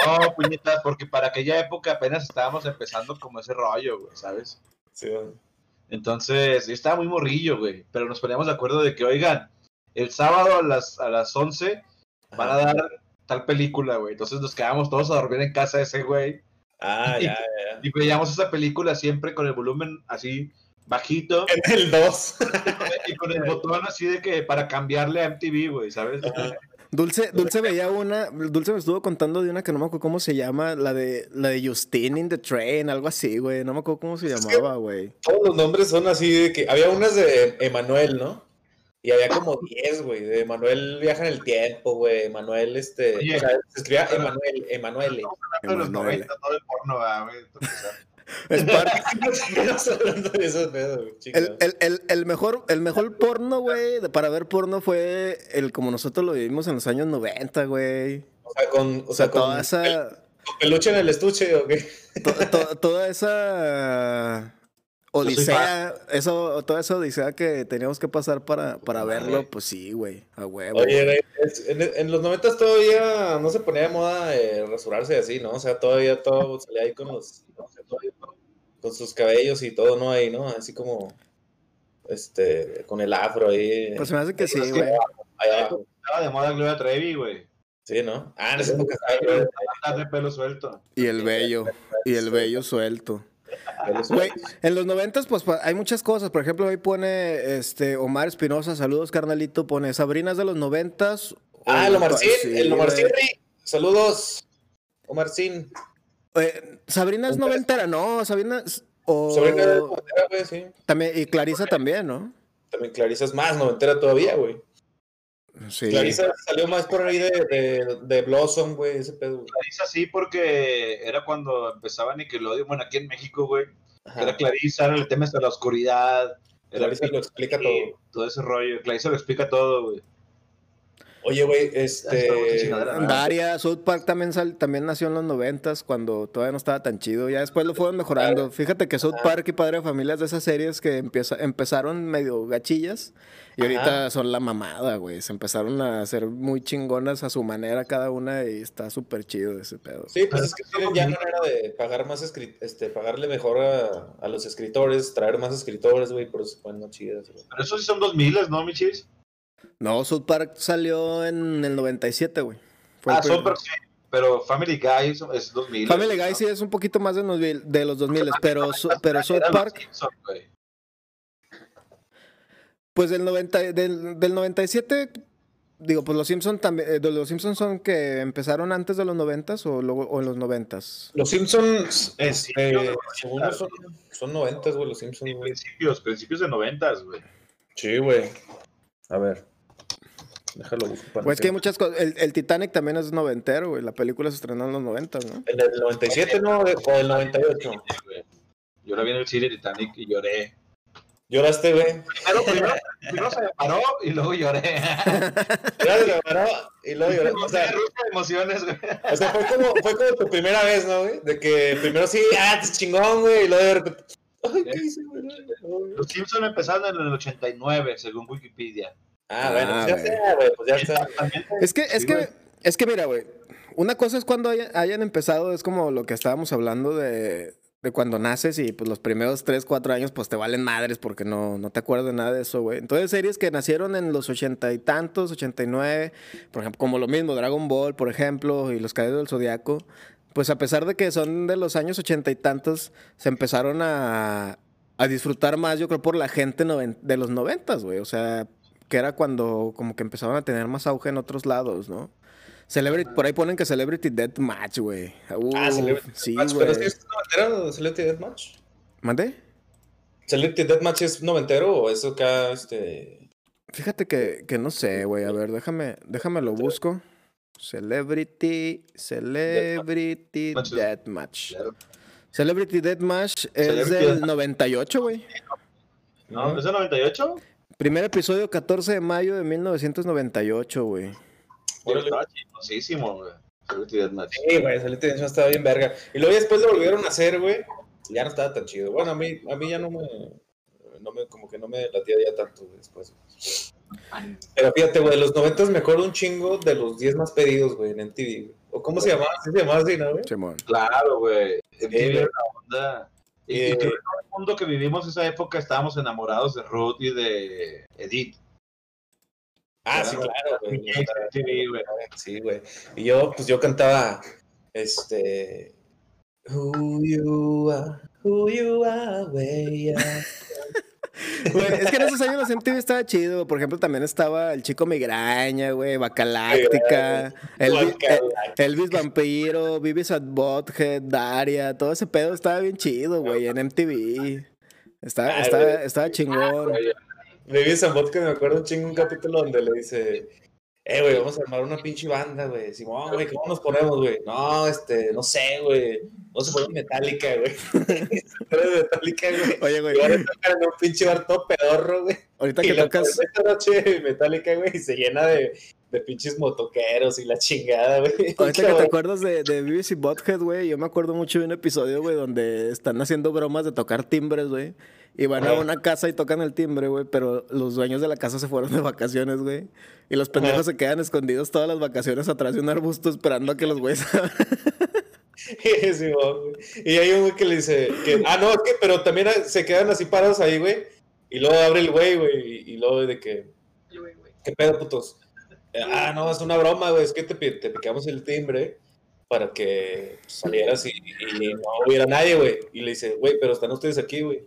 No, puñetas, porque para aquella época apenas estábamos empezando como ese rollo, güey, ¿sabes? Sí. Entonces, yo estaba muy morrillo, güey, pero nos poníamos de acuerdo de que, oigan, el sábado a las, a las 11 van a dar tal película, güey. Entonces nos quedamos todos a dormir en casa de ese güey Ah, <laughs> ya, ya. y veíamos esa película siempre con el volumen así bajito En el 2. y con el botón así de que para cambiarle a MTV, güey, ¿sabes? Dulce, Dulce veía una, Dulce me estuvo contando de una que no me acuerdo cómo se llama, la de la de Justin in the Train, algo así, güey. No me acuerdo cómo se Es que- llamaba, güey. Todos los nombres son así de que. Había unas de Emanuel, ¿no? Y había como <laughs> 10, güey. De Emanuel viaja en el tiempo, güey. Emanuel, este. Oye. o sea, se escribía Emanuel, Emanuele. de los Emanuele. 90, no de porno, ah, güey. <laughs> <laughs> El, el, el, mejor, el mejor porno, güey, para ver porno fue el como nosotros lo vivimos en los años 90, güey. O sea, con, o O sea, sea, con, toda esa, con peluche en el estuche, ¿o qué? <laughs> to- to- toda esa odisea, eso, toda esa odisea que teníamos que pasar para, para verlo, pues sí, güey, a huevo. Oye, en, en los noventas todavía no se ponía de moda eh, rasurarse así, ¿no? O sea, todavía todo salía ahí con los con sus cabellos y todo, ¿no? Ahí, ¿no? Así como este con el afro ahí. Pues se me hace que sí, güey. ahí abajo. Estaba de moda Gloria Trevi, güey. Sí, ¿no? Ah, en esa época estaba, de pelo suelto. Y el vello, y el vello suelto. Güey, en los noventas, pues hay muchas cosas. Por ejemplo, hoy pone este Omar Espinosa, saludos, carnalito, pone Sabrinas de los noventas. Ah, el Omarcín, sí, el Omarcín, saludos. Omar Sin. Eh, Sabrina es noventera, no, Sabrina es- o Sabrina era noventera, güey, sí. también y Clarisa también, ¿no? También Clarisa es más noventera todavía, güey. Sí. Clarisa salió más por ahí de, de, de Blossom, güey, ese pedo. güey. Clarisa sí, porque era cuando empezaba Nickelodeon, bueno, aquí en México, güey. Ajá. Era Clarisa, era el tema de la oscuridad. Era Clarisa lo explica Sí, todo. Todo ese rollo. Clarisa lo explica todo, güey. Oye, güey, este. Daria, South Park también, sal- también nació en los noventas cuando todavía no estaba tan chido. Ya después lo fueron mejorando. Fíjate que South Park y Padre de Familia es de esas series que empieza, empezaron medio gachillas y ahorita son la mamada, güey. Se empezaron a hacer muy chingonas a su manera cada una y está súper chido ese pedo. Sí, pues es que tienen ya manera de pagar más escri- este, pagarle mejor a, a los escritores, traer más escritores, güey, por eso se ponen más chidas, güey. Pero eso sí son 2000, ¿no, Michis? No, South Park salió en el 97, güey. Fue Ah, primer- Super sí. Pero Family Guy es- es 2000. Family ¿no? Guy sí es un poquito más de, los mil- de los 2000, pero, su- pero South Park, Simpson, güey. pues del, 90, del, del 97, digo, pues los Simpsons también, eh, los Simpsons son que empezaron antes de los 90 o, luego, o en los 90 Los Simpsons, este, según son, son 90, güey, los Simpsons, principios, principios de 90, güey. Sí, güey. A ver. Déjalo busco para Pues que hay muchas cosas. El, el Titanic también es noventero, güey. La película se estrenó en los 90, ¿no? ¿En el 97, no? ¿O el 98? güey. Yo la vi en el cine Titanic y lloré. ¿Lloraste, güey? Primero, primero, primero se me paró y luego lloré. Lloraste, la paró y luego lloraste. O sea, Rusa de emociones, güey. o sea, fue como, fue como tu primera vez, ¿no, güey? De que primero sí, ah, te chingón, güey, y luego de repente, ay, ¿qué hice, güey? Los Simpsons empezaron en el 89, según Wikipedia. Ah, bueno, Ah, pues ya güey. está, güey, pues ya está. Es que, es Sí, que, es que mira, güey. Una cosa es cuando haya- hayan empezado, es como lo que estábamos hablando de, de cuando naces y pues los primeros 3, 4 años pues te valen madres porque no, no te acuerdas de nada de eso, güey. Entonces series que nacieron en los ochenta y tantos, 89, por ejemplo, como lo mismo, Dragon Ball, por ejemplo, y Los Caídos del Zodiaco, pues a pesar de que son de los años ochenta y tantos, se empezaron a, a disfrutar más, yo creo, por la gente noven- de los noventas, güey. O sea, que era cuando como que empezaron a tener más auge en otros lados, ¿no? Celebrity, por ahí ponen que Celebrity Deathmatch, güey. Ah, Celebrity sí, Deathmatch, güey. pero sí es noventero, Celebrity Deathmatch. ¿Mandé? ¿Celebrity Deathmatch es noventero o eso acá, este... Fíjate que, que no sé, güey. A ver, déjame, déjame lo busco. Celebrity, Celebrity. Deathmatch. Claro. Celebrity Deathmatch es Celebrity del Deathmatch. 98, güey. ¿No? ¿Es el 98? Primer episodio 14 de mayo de 1998, güey. Órale. Estaba chingosísimo, güey. Sí, güey, Celebrity Deathmatch estaba bien verga. Y luego después lo volvieron a hacer, güey. Ya no estaba tan chido. Bueno, a mí, a mí ya no me, no me, como que no me latía ya tanto güey, después. Pero fíjate, güey, los noventas me acuerdo un chingo de los 10 más pedidos, güey, en MTV. ¿O cómo se llamaba? ¿Sí se llamaba así, no, güey? Claro, güey. MTV era una onda. Y, y Eh, creo que todo el mundo que vivimos esa época estábamos enamorados de Ruth y de Edith. Ah, sí, claro, güey. Sí, güey. Y yo, pues yo cantaba, este... Who you are, who you are, güey. ah. <laughs> Güey, es que en esos años los MTV estaba chido. Por ejemplo, también estaba el chico migraña, güey, Bacaláctica, Elvis, eh, Elvis Vampiro, Vivis at Bothead, Daria, todo ese pedo estaba bien chido, güey, en MTV. Estaba, estaba, chingón. Baby San Vodka, me acuerdo un chingo un capítulo donde le dice, eh, güey, vamos a armar una pinche banda, güey. Simón, güey, ¿cómo nos ponemos, güey? No, este, no sé, güey. No se pone metálica, güey. <laughs> metálica, güey. Oye, güey, Y van a tocar en un pinche bar todo pedorro, güey. ahorita Y que tocas, esta noche metálica, güey, y se llena de, de pinches motoqueros y la chingada, güey. <laughs> ahorita que te acuerdas de, de y Butthead, güey, yo me acuerdo mucho de un episodio, güey, donde están haciendo bromas de tocar timbres, güey. Y van a una casa y tocan el timbre, güey, pero los dueños de la casa se fueron de vacaciones, güey. Y los pendejos se quedan escondidos todas las vacaciones atrás de un arbusto esperando a que los güeyes <laughs> güey. Y hay un güey que le dice que, ah, no, es que, pero también se quedan así parados ahí, güey. Y luego abre el güey, güey, y, y luego de que, ¿qué pedo, putos? Ah, no, es una broma, güey, es que te, te picamos el timbre para que salieras y, y no hubiera nadie, güey. Y le dice, güey, pero están ustedes aquí, güey.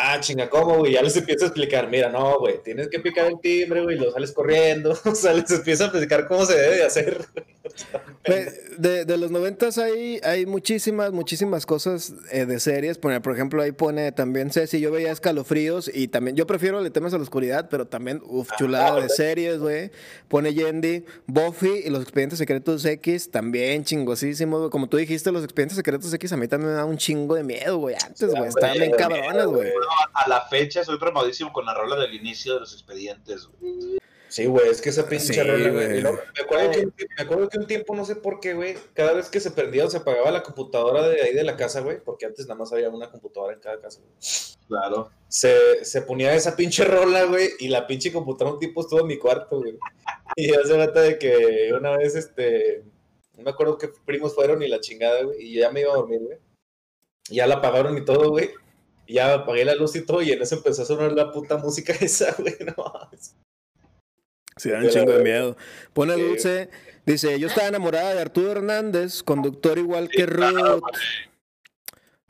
Ah, chinga, ¿cómo, güey? Ya les empiezo a explicar, mira, no, güey, tienes que picar el timbre, güey, lo sales corriendo, <laughs> o sea, les empiezo a explicar cómo se debe de hacer. De, de los noventas hay, hay muchísimas, muchísimas cosas eh, de series. Pone, por ejemplo, ahí pone también Ceci, yo veía escalofríos y también, yo prefiero Le temes a la oscuridad, pero también, uff, chulada de series, güey. Pone Yendi, Buffy y los expedientes secretos X, también chingosísimo, güey. Como tú dijiste, los expedientes secretos X a mí también me da un chingo de miedo, güey. Antes, güey, estaban bien cabronas, güey. A la fecha soy traumadísimo con la rola del inicio de los expedientes, güey. Sí, güey, es que esa pinche Sí, rola, güey. Me acuerdo, que, un tie- me acuerdo que un tiempo, no sé por qué, güey, cada vez que se prendía o se apagaba la computadora de ahí de la casa, güey, porque antes nada más había una computadora en cada casa, güey. Claro. Se, se ponía esa pinche rola, güey, y la pinche computadora un tipo estuvo en mi cuarto, güey. Y ya se trata de que una vez, este, no me acuerdo que primos fueron y la chingada, güey, y ya me iba a dormir, güey. Y Ya la apagaron y todo, güey. Y ya apagué la luz y todo, y en eso empezó a sonar la puta música <laughs> esa, güey, no. Sí, da un la chingo de miedo. Pone Sí. Dulce, dice, yo estaba enamorada de Arturo Hernández, conductor igual que Ruth.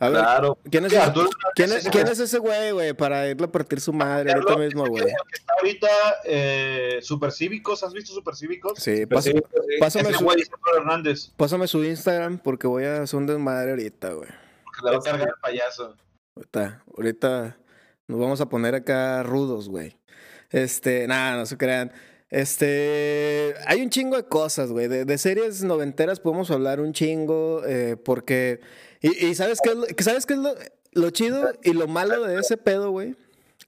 A ver, Claro. ¿quién es, Sí, ese- Arturo ¿quién es, quién es ese güey, güey? Para irle a partir su madre ahorita mismo, güey. está ahorita eh, Supercívicos, ¿has visto Supercívicos? Sí, pásame, Ese su, güey es Arturo Hernández, pásame su Instagram porque voy a hacer un desmadre ahorita, güey. porque le va a cargar el payaso. Ahorita, ahorita nos vamos a poner acá rudos, güey. Este, nada, no se crean. Este, hay un chingo de cosas, güey. De, series noventeras podemos hablar un chingo, eh, porque... Y, y ¿sabes qué es, ¿sabes qué es lo, lo chido y lo malo de ese pedo, güey?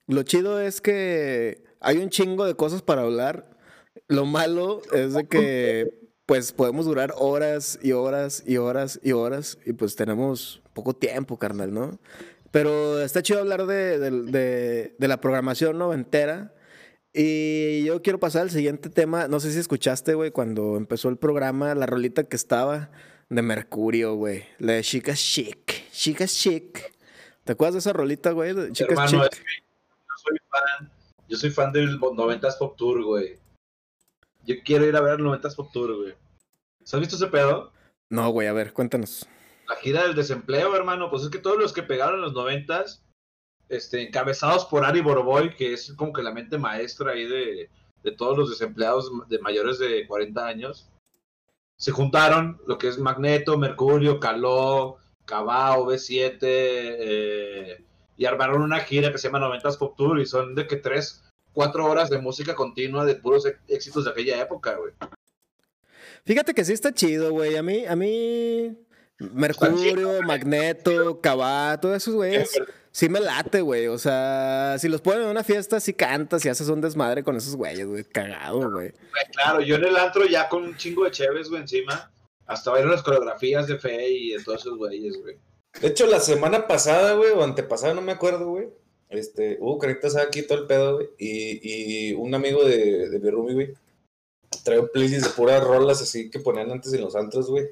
Lo chido es que hay un chingo de cosas para hablar. Lo malo es de que, pues, podemos durar horas y horas y horas y horas y pues tenemos poco tiempo, carnal, ¿no? Pero está chido hablar de, de- de- de la programación noventera. Y yo quiero pasar al siguiente tema. No sé si escuchaste, güey, cuando empezó el programa, la rolita que estaba de Mercurio, güey. La de Chicas Chic. Chicas Chic. ¿Te acuerdas de esa rolita, güey? Chicas Hermano, Chic. es que yo soy fan, yo soy fan del 90s Pop Tour, güey. Yo quiero ir a ver el 90s Pop Tour, güey. ¿Has visto ese pedo? No, güey, a ver, cuéntanos. La gira del desempleo, hermano, pues es que todos los que pegaron en los 90s, este, encabezados por Ari Boroboy, que es como que la mente maestra ahí de, de todos los desempleados de mayores de 40 años, se juntaron lo que es Magneto, Mercurio, Caló, Cabao, B7, eh, y armaron una gira que se llama 90s Pop Tour y son de que tres, cuatro horas de música continua de puros e- éxitos de aquella época, güey. Fíjate que sí está chido, güey. A mí, a mí, Mercurio, Magneto, Cabá, todos esos güeyes, sí me late, güey. O sea, si los ponen en una fiesta, sí cantas y haces un desmadre con esos güeyes, güey. Cagado, güey. Claro, yo en el antro ya con un chingo de cheves, güey, encima. Hasta ver las coreografías de Fe y de todos esos güeyes, güey. De hecho, la semana pasada, güey, o antepasada, no me acuerdo, güey. Este, hubo carnitas aquí todo el pedo, güey. Y, y un amigo de, de mi roomie, güey, trae un playlist de puras rolas así que ponían antes en los antros, güey.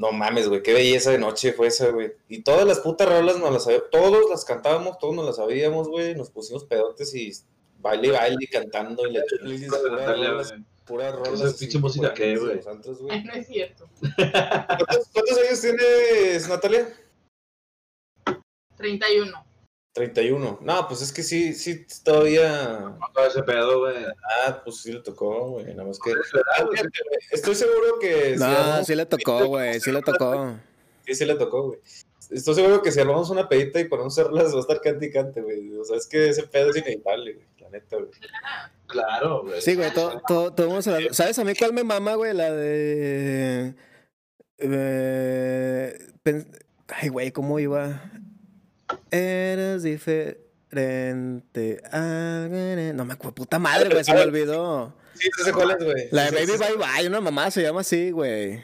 No mames, güey, qué belleza de noche fue esa, güey. Y todas las putas rolas nos las sabíamos, todos las cantábamos, todos nos las sabíamos, güey. Nos pusimos pedotes y baile y baile cantando y le puras puras rolas. Esa pinche música que, güey. no es cierto. ¿Cuántos, cuántos años tienes, Natalia? 31. 31. No, pues es que sí, sí, todavía. Todo ese pedo, güey. Ah, pues sí le tocó, güey. Nada más que. Ah, güey, Estoy seguro que. si No, armamos- sí le tocó, güey. Sí le tocó. Sí, sí le tocó, güey. Estoy seguro que si armamos una pedita y ponemos cerlas va a estar cante y cante, güey. O sea, es que ese pedo es inevitable, güey. La neta, güey. Claro, güey. Sí, güey, todo, todo, todo mundo se la- ¿Sabes a mí cuál me mama, güey? La de... eh, pen- Ay, güey, ¿cómo iba? Eres diferente. a- No me acuerdo, puta madre, güey, se me olvidó. Sí, sí sé cuál es, güey. La de Baby. Bye Bye, una mamá se llama así, güey.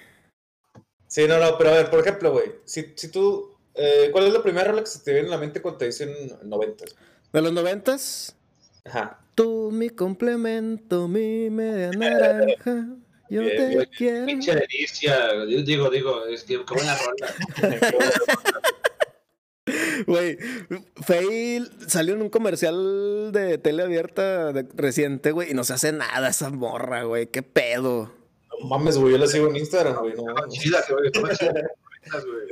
Sí, no, no, pero a ver, por ejemplo, güey. Si, si tú. eh, ¿Cuál es la primera rola que se te viene en la mente cuando te dicen 90? De los noventas, Ajá. tú mi complemento, mi media <laughs> naranja. Yo Bien, te bien. quiero. Pinche delicia. Yo Digo, digo, es que qué buena rola. <laughs> Güey, Faye salió en un comercial de tele abierta de- reciente, güey, y no se hace nada esa morra, güey. ¿Qué pedo? No mames, güey. Yo la sigo en Instagram, güey. No, chida, güey.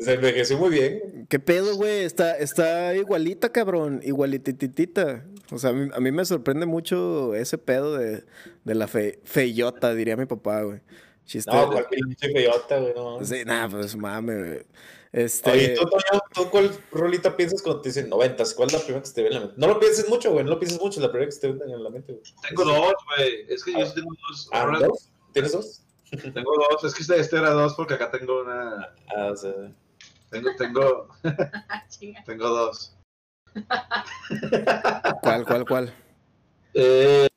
Se envejeció muy bien. ¿Qué pedo, güey? Está, está igualita, cabrón. Igualitititita. O sea, a mí, a mí me sorprende mucho ese pedo de, de la fe, feyota, diría mi papá, güey. Chiste. No, pinche feyota, güey, no. Sí, nada, pues mame, güey. Este. Oye, ¿tú, Toño, ¿tú cuál rolita piensas cuando te dicen noventas? ¿Cuál es la primera que se te viene en la mente? No lo pienses mucho, güey, no lo pienses mucho, la primera que se te viene en la mente, güey. Tengo dos, güey. Es que yo sí tengo dos. Ah, ¿dos? ¿Tienes dos? Tengo dos. Es que este, este era dos porque acá tengo una. Ah, o sea, Tengo, tengo, <laughs> tengo dos. ¿Cuál, cuál, cuál? Eh,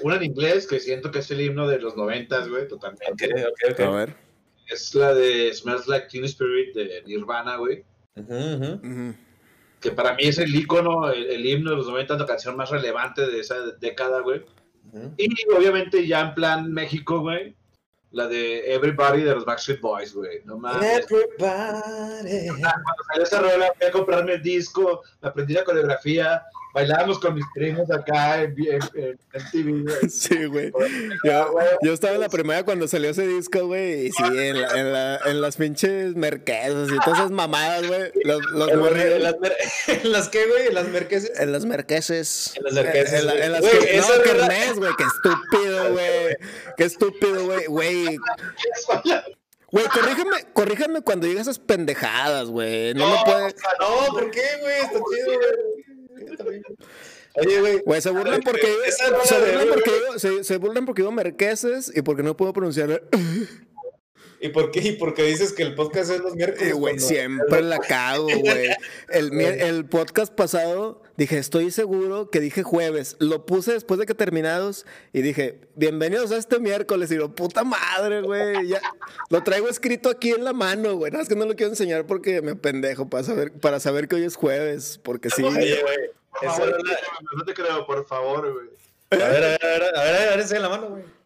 una en inglés que siento que es el himno de los noventas, güey, ok, totalmente. ok, ok. A ver. Es la de Smells Like Teen Spirit de Nirvana, güey. Ujú, ujú. Ujú. Que para mí es el icono, el, el himno de los noventas, la canción más relevante de esa década, güey. Ujú. Y obviamente ya en plan México, güey, la de Everybody de los Backstreet Boys, güey. No mames. Everybody. Cuando salió esa rola, fui a comprarme el disco, aprendí la coreografía, bailábamos con mis primos acá en, en, en, en TV, güey. <laughs> Sí, güey. Yo, yo estaba en la primera cuando salió ese disco, güey. Y sí, en, la- en, la- en las pinches merquesas y todas esas mamadas, güey. Los, los En las, <laughs> ¿En las qué, güey? ¿En las merqueses? En las merqueses. En las merqueses, En, la- en las güey. Que- no, güey. Qué estúpido, <laughs> güey. Qué estúpido, güey. Güey. Güey, corrígeme, corrígeme cuando digas esas pendejadas, güey. No me puede. No, ¿por qué, güey? Está chido, güey. Oye, güey. Güey, se burlan porque, se burlan porque, digo, se, se burlan porque digo merqueses y porque no puedo pronunciar. <laughs> <laughs> ¿Y por qué? ¿Y por qué dices que el podcast es los miércoles? Eh, güey, siempre la cago, güey. El, el podcast pasado dije, estoy seguro que dije jueves. Lo puse después de que terminados y dije, bienvenidos a este miércoles. Y lo puta madre, güey. Ya, lo traigo escrito aquí en la mano, güey. Nada más que no lo quiero enseñar porque me pendejo para saber, para saber que hoy es jueves. Porque sí. Oye, güey. No te creo, por favor, güey. A ver, a ver, a ver, a ver, a ver, a ver, enseña la mano, güey.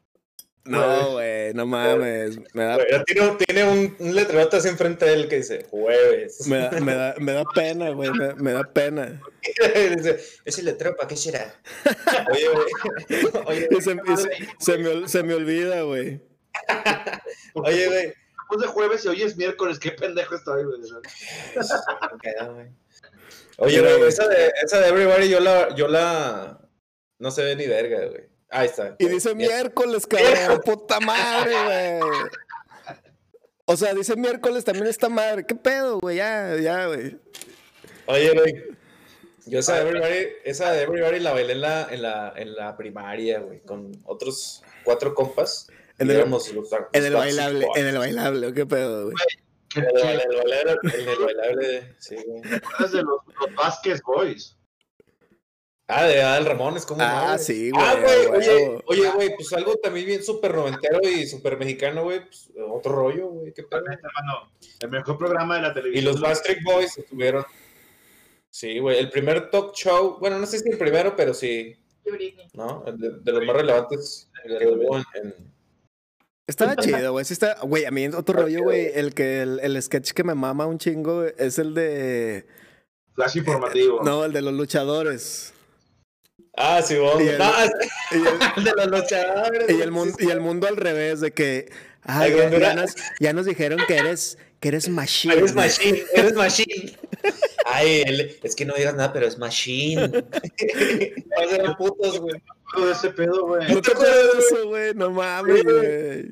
No, güey, no mames. Me da, Tiene, tiene un, un letrerote así enfrente de él que dice jueves. <laughs> me da, me da, me da pena, güey. Me, me da pena. <laughs> dice, ese letrero, ¿para qué será? <laughs> Oye, güey. Oye, se, y se- se me, se me olvida, güey. oye, güey. Después de jueves y hoy es miércoles, qué pendejo estoy, güey. Oye, güey, esa de, esa de Everybody yo la, yo la, no se ve ni verga, güey. Ahí está. Y dice miércoles, <laughs> cabrón. Puta madre, güey. O sea, dice miércoles también esta madre. ¿Qué pedo, güey? Ya, ya, güey. Oye, güey. Yo esa de Everybody, esa de Everybody la bailé en la, en la, en la primaria, güey, con otros cuatro compas. En el- los- los En el bailable, Boys. en el bailable, ¿qué pedo, güey? ¿Qué, En el bailable, en el bailable, en el bailable, sí, güey. acuerdas de los, los Vázquez Boys? Ah, de Adal Ramones, ¿cómo no, Ah, güey? sí, Ah, güey, güey, a oye, oye, güey, pues algo también bien súper noventero y súper mexicano, güey, pues otro rollo, güey, qué pedo. Hermano. El mejor programa de la Y televisión. los Backstreet Boys estuvieron. Sí, güey, el primer talk show, bueno, no sé si el primero, pero sí, Y Britney. ¿no? El De, de los más relevantes que hubo en, en- Estaba chido, güey. Sí está, güey, a mí otro rollo, güey. El que el, el sketch que me mama un chingo güey, es el de. Flash informativo. No, el de los luchadores. Ah, sí, vos. Y el- No, Y el, <laughs> de los luchadores. y el, mun- y el mundo al revés, de que. Ay, Ay, ya, ya nos, ya nos dijeron que eres, que eres machine. Eres machine, eres machine. <laughs> Ay, el- es que no digas nada, pero es machine. <laughs> Va a ser putos, güey. Todo ese pedo, güey. No te acuerdas de eso, güey. No mames, güey.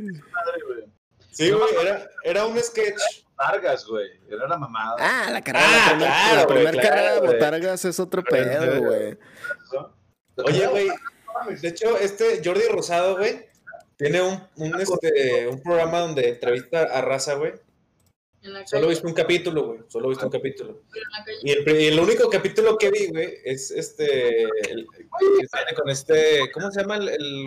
Sí, güey, era, era un sketch. Vargas, güey. Era la mamada. Ah, la carrera. Ah, la primer- claro, la primera claro, carrera de botargas es otro pedo, güey. Oye, güey, de hecho, este Jordi Rosado, güey, tiene un, un, este, un programa donde entrevista a raza, güey. Solo visto un capítulo, güey. Solo he visto un capítulo. Y el, pri- y el único capítulo que vi, güey, es este. El, que sale con este. ¿Cómo se llama el. el-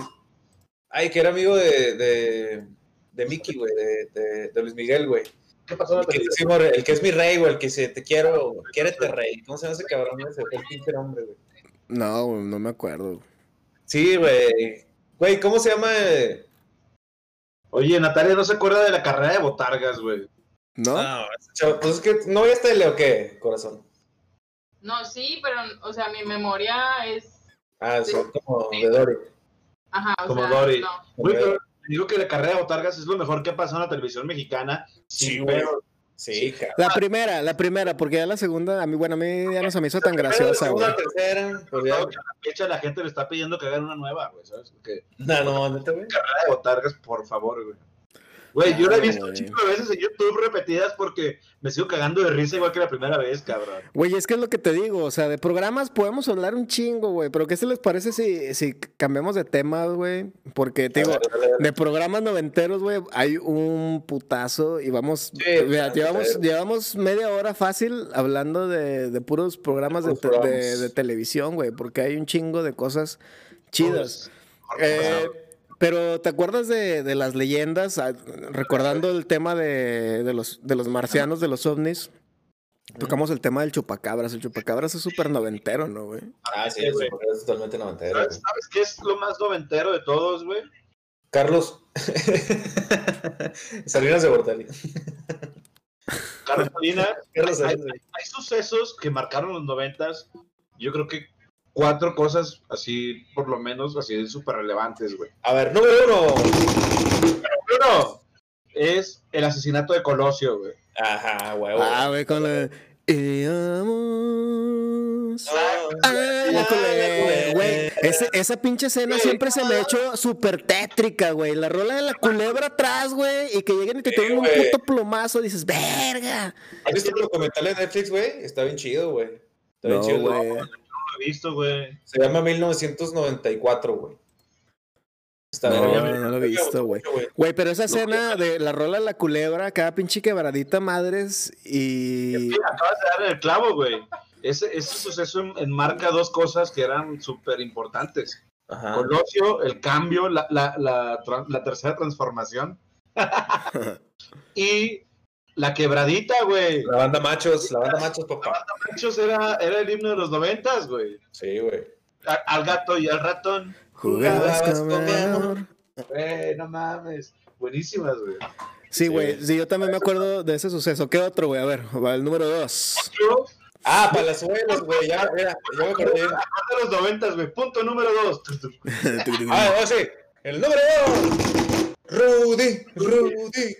ay, que era amigo de. de, de Mickey, güey, de, de, de Luis Miguel, güey. ¿Qué pasó El que, el es mi rey, güey, el que dice te quiero, quiérete rey. ¿Cómo se llama ese cabrón? güey? Se fue el pinche nombre, güey. No, no me acuerdo. Sí, güey. Güey, ¿cómo se llama? Oye, Natalia no se acuerda de la carrera de Botargas, güey. ¿No? No, pues es que no voy a estar o qué, corazón. No, sí, pero, o sea, mi memoria es. Ah, Sí. son como de Dory. Ajá, o Como sea, Dory. no. Güey, pero digo que la carrera de botargas es lo mejor que ha pasado en la televisión mexicana. Sí, güey. pedo. Sí, cabrón. La primera, la primera, porque ya la segunda, a mí, bueno, a mí ya no se me hizo tan la graciosa, güey. segunda, tercera, pues ya. A la fecha la gente le está pidiendo que hagan una nueva, güey, ¿sabes? Porque No, no, neta, güey. carrera de botargas, por favor, güey. Güey, yo la he visto de veces en YouTube repetidas porque me sigo cagando de risa igual que la primera vez, cabrón. Güey, es que es lo que te digo, o sea, de programas podemos hablar un chingo, güey, pero ¿qué se les parece si, si cambiamos de tema, güey? Porque, te digo, Dale, dale, dale. de programas noventeros, güey, hay un putazo y vamos, Sí, mira, pues, llevamos, llevamos media hora fácil hablando de, de puros programas de, televisión, güey, porque hay un chingo de cosas chidas. Eh, pero ¿te acuerdas de, de las leyendas? Ah, Recordando el tema de, de los, de los marcianos, de los ovnis. Tocamos el tema del chupacabras. El chupacabras es súper noventero, ¿no, güey? Ah, sí, güey. Es totalmente noventero. ¿Sabes, qué es lo más noventero de todos, güey? Carlos. <laughs> Salinas de Bortali. Carlos Salinas. Carlos hay, Salinas. hay sucesos que marcaron los noventas. Yo creo que cuatro cosas así, por lo menos, así súper relevantes, güey. A ver, número uno. Uno es el asesinato de Colosio, güey. Ajá, huevo. Ah, güey, con la... Y vamos... Ah, güey. Ese- esa pinche escena siempre se me ha hecho súper tétrica, güey. La rola de la culebra atrás, güey. Y que lleguen y te tienen un güey. puto plomazo. Dices, verga. ¿Has visto el documental de Netflix, güey? Está bien chido, güey. Está bien No, chido. güey. No he visto, güey. Se llama 1994, güey. Está No, verga, no lo he visto, güey. Güey, pero esa escena de la rola de la culebra, cada pinche quebradita madres y... Acabas de dar el clavo, güey. Ese, ese suceso en- enmarca dos cosas que eran súper importantes. Ajá. Colosio, el cambio, la, la, la, tra- la tercera transformación. <laughs> y la quebradita, güey. La banda machos, la banda machos, papá. Machos era, era el himno de los noventas, güey. Sí, güey. Al gato y al ratón. Jugabas Jugabas con amor. Güey, no mames. Buenísimas, güey. Sí, güey. Sí, yo también me acuerdo de ese suceso. ¿Qué otro, güey? A ver, va el número dos. Ah, palazuelos, güey. Ya, mira, ya me acordé. de los noventas, güey. Punto número dos. <laughs> Ah, sí. El número dos. Rudy, Rudy.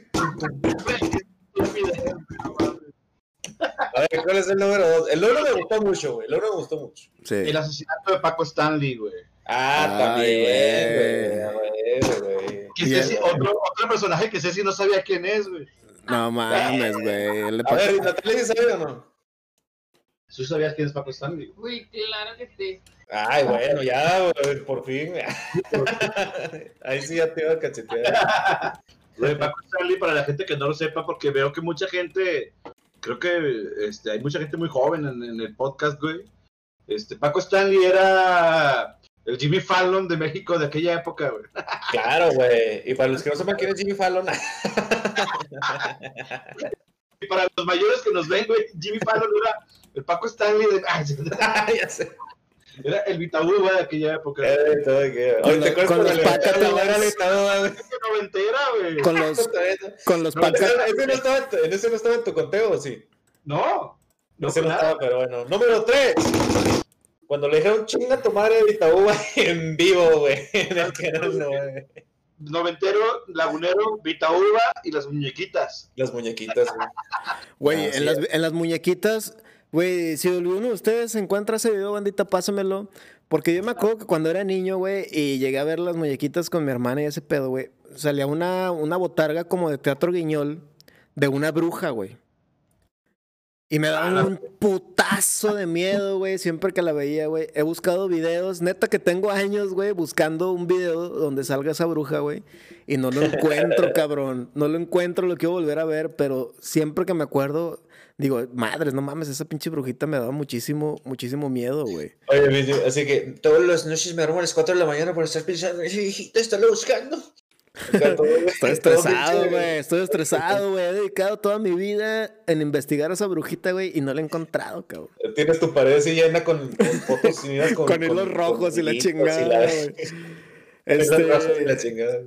A ver, ¿cuál es el número dos? El número me gustó mucho, güey. El número me gustó mucho. Sí. El asesinato de Paco Stanley, güey. Ah, también, güey. güey. Que Y Ceci- el- otro, otro personaje que Ceci no sabía quién es, güey. No mames, güey. El de A ver, ¿Natalia sí sabe o no? ¿Tú sabías quién es Paco Stanley? Uy, claro que sí. Ay, bueno, ya, güey, por fin. <laughs> Ahí sí ya te iba a cachetear. <laughs> Lo de Paco Stanley, para la gente que no lo sepa, porque veo que mucha gente, creo que este, hay mucha gente muy joven en, en el podcast, güey. Este, Paco Stanley era el Jimmy Fallon de México de aquella época, güey. Claro, güey. Y para los que no sepan quién es Jimmy Fallon, <laughs> Y para los mayores que nos ven, güey, Jimmy Fallon era el Paco Stanley de... Ay, <laughs> ya sé. Era el güey, de aquella época. Eh, todo que- Con Oye, ¿te los- acuerdas con los. Con los, <laughs> con los No, pacas. ese, ese no estaba, en tu- en ese no estaba en tu conteo, ¿o sí? No. No ese no nada. estaba, pero bueno. Número 3. Cuando le dijeron chinga tu madre de Itaúba <laughs> en vivo, güey. <laughs> En el canal, no, güey. Noventero, lagunero, Vitaúba y las muñequitas. Las muñequitas, güey. Güey, Ah, sí. en, las, en las muñequitas, güey, si alguno de ustedes encuentra ese video, bandita, pásamelo. Porque yo me acuerdo que cuando era niño, güey, y llegué a ver las muñequitas con mi hermana y ese pedo, güey, salía una, una botarga como de teatro guiñol de una bruja, güey. Y me daban un putazo de miedo, güey, siempre que la veía, güey. He buscado videos, neta que tengo años, güey, buscando un video donde salga esa bruja, güey. Y no lo <laughs> encuentro, cabrón. No lo encuentro, lo quiero volver a ver, pero siempre que me acuerdo, digo, madres, no mames, esa pinche brujita me daba muchísimo, muchísimo miedo, güey. Oye, así que todas las noches me duermo a las 4 de la mañana por estar pensando, ese viejito está buscando. Estoy <laughs> estresado, güey. Estoy estresado, güey. He dedicado toda mi vida en investigar a esa brujita, güey, y no la he encontrado, cabrón. Tienes tu pared así llena con, con fotos con, Con, hilos rojos y la hilitos chingada, güey. rojos y la Este, chingada.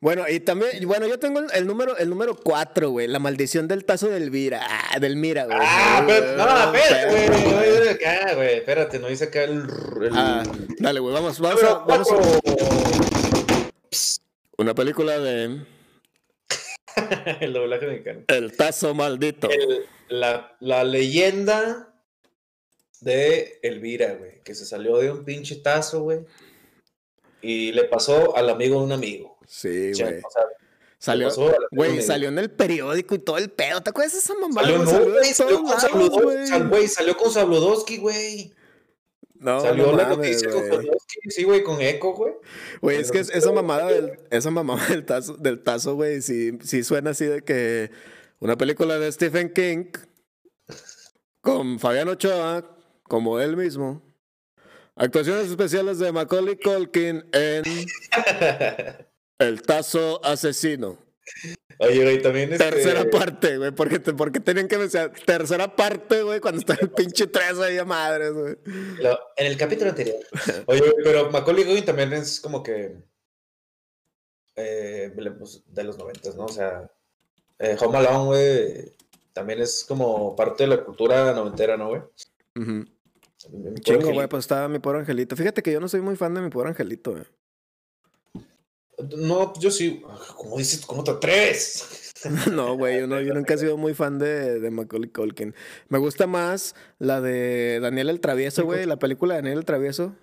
Bueno, y también, bueno, yo tengo el, el número, el número 4, güey. La maldición del tazo de Elvira. Ah, del Mira, güey. Ah, pero, no, espérate, güey. acá, güey. Espérate, no dice acá el. el Ah, dale, güey, vamos, vamos a, vamos a-. Una película de <laughs> el doblaje mexicano. El Tazo Maldito. El- la, la leyenda de Elvira, güey, que se salió de un pinche tazo, güey. Y le pasó al amigo de un amigo. Sí, güey. o sea, Salió, pasó güey, salió en el periódico y todo el pedo. ¿Te acuerdas de esa mamá? Salió, güey? no, güey, salió con Sabludowski, güey. sal- güey, salió con Sabludowski, güey. No, Salió no la mames, noticia con. Sabludowski, sí, güey, con Eco, güey. Güey, es que es- esa mamada del, esa mamada del tazo, del tazo, güey, sí, sí suena así de que una película de Stephen King con Fabián Ochoa, como él mismo. Actuaciones especiales de Macaulay Culkin en <laughs> El Tazo Asesino. Oye, güey, también este... Tercera parte, güey. ¿Por qué, te- por qué tenían que mencionar tercera parte, güey? Cuando está el pinche tres ahí a madres, güey. Lo- en el capítulo anterior. <laughs> Oye, güey, pero Macaulay Culkin también es como que eh, de los noventas, ¿no? O sea, eh, Home Alone, güey, también es como parte de la cultura noventera, ¿no, güey? Mi pobre Chingo, güey, pues estaba mi pobre angelito. Fíjate que yo no soy muy fan de mi pobre angelito, güey. No, yo sí. ¿Cómo dices? ¿Cómo te atreves? <laughs> No, güey, yo, no, yo nunca he sido muy fan de, de Macaulay Culkin. Me gusta más la de Daniel el Travieso, güey, la película de Daniel el Travieso.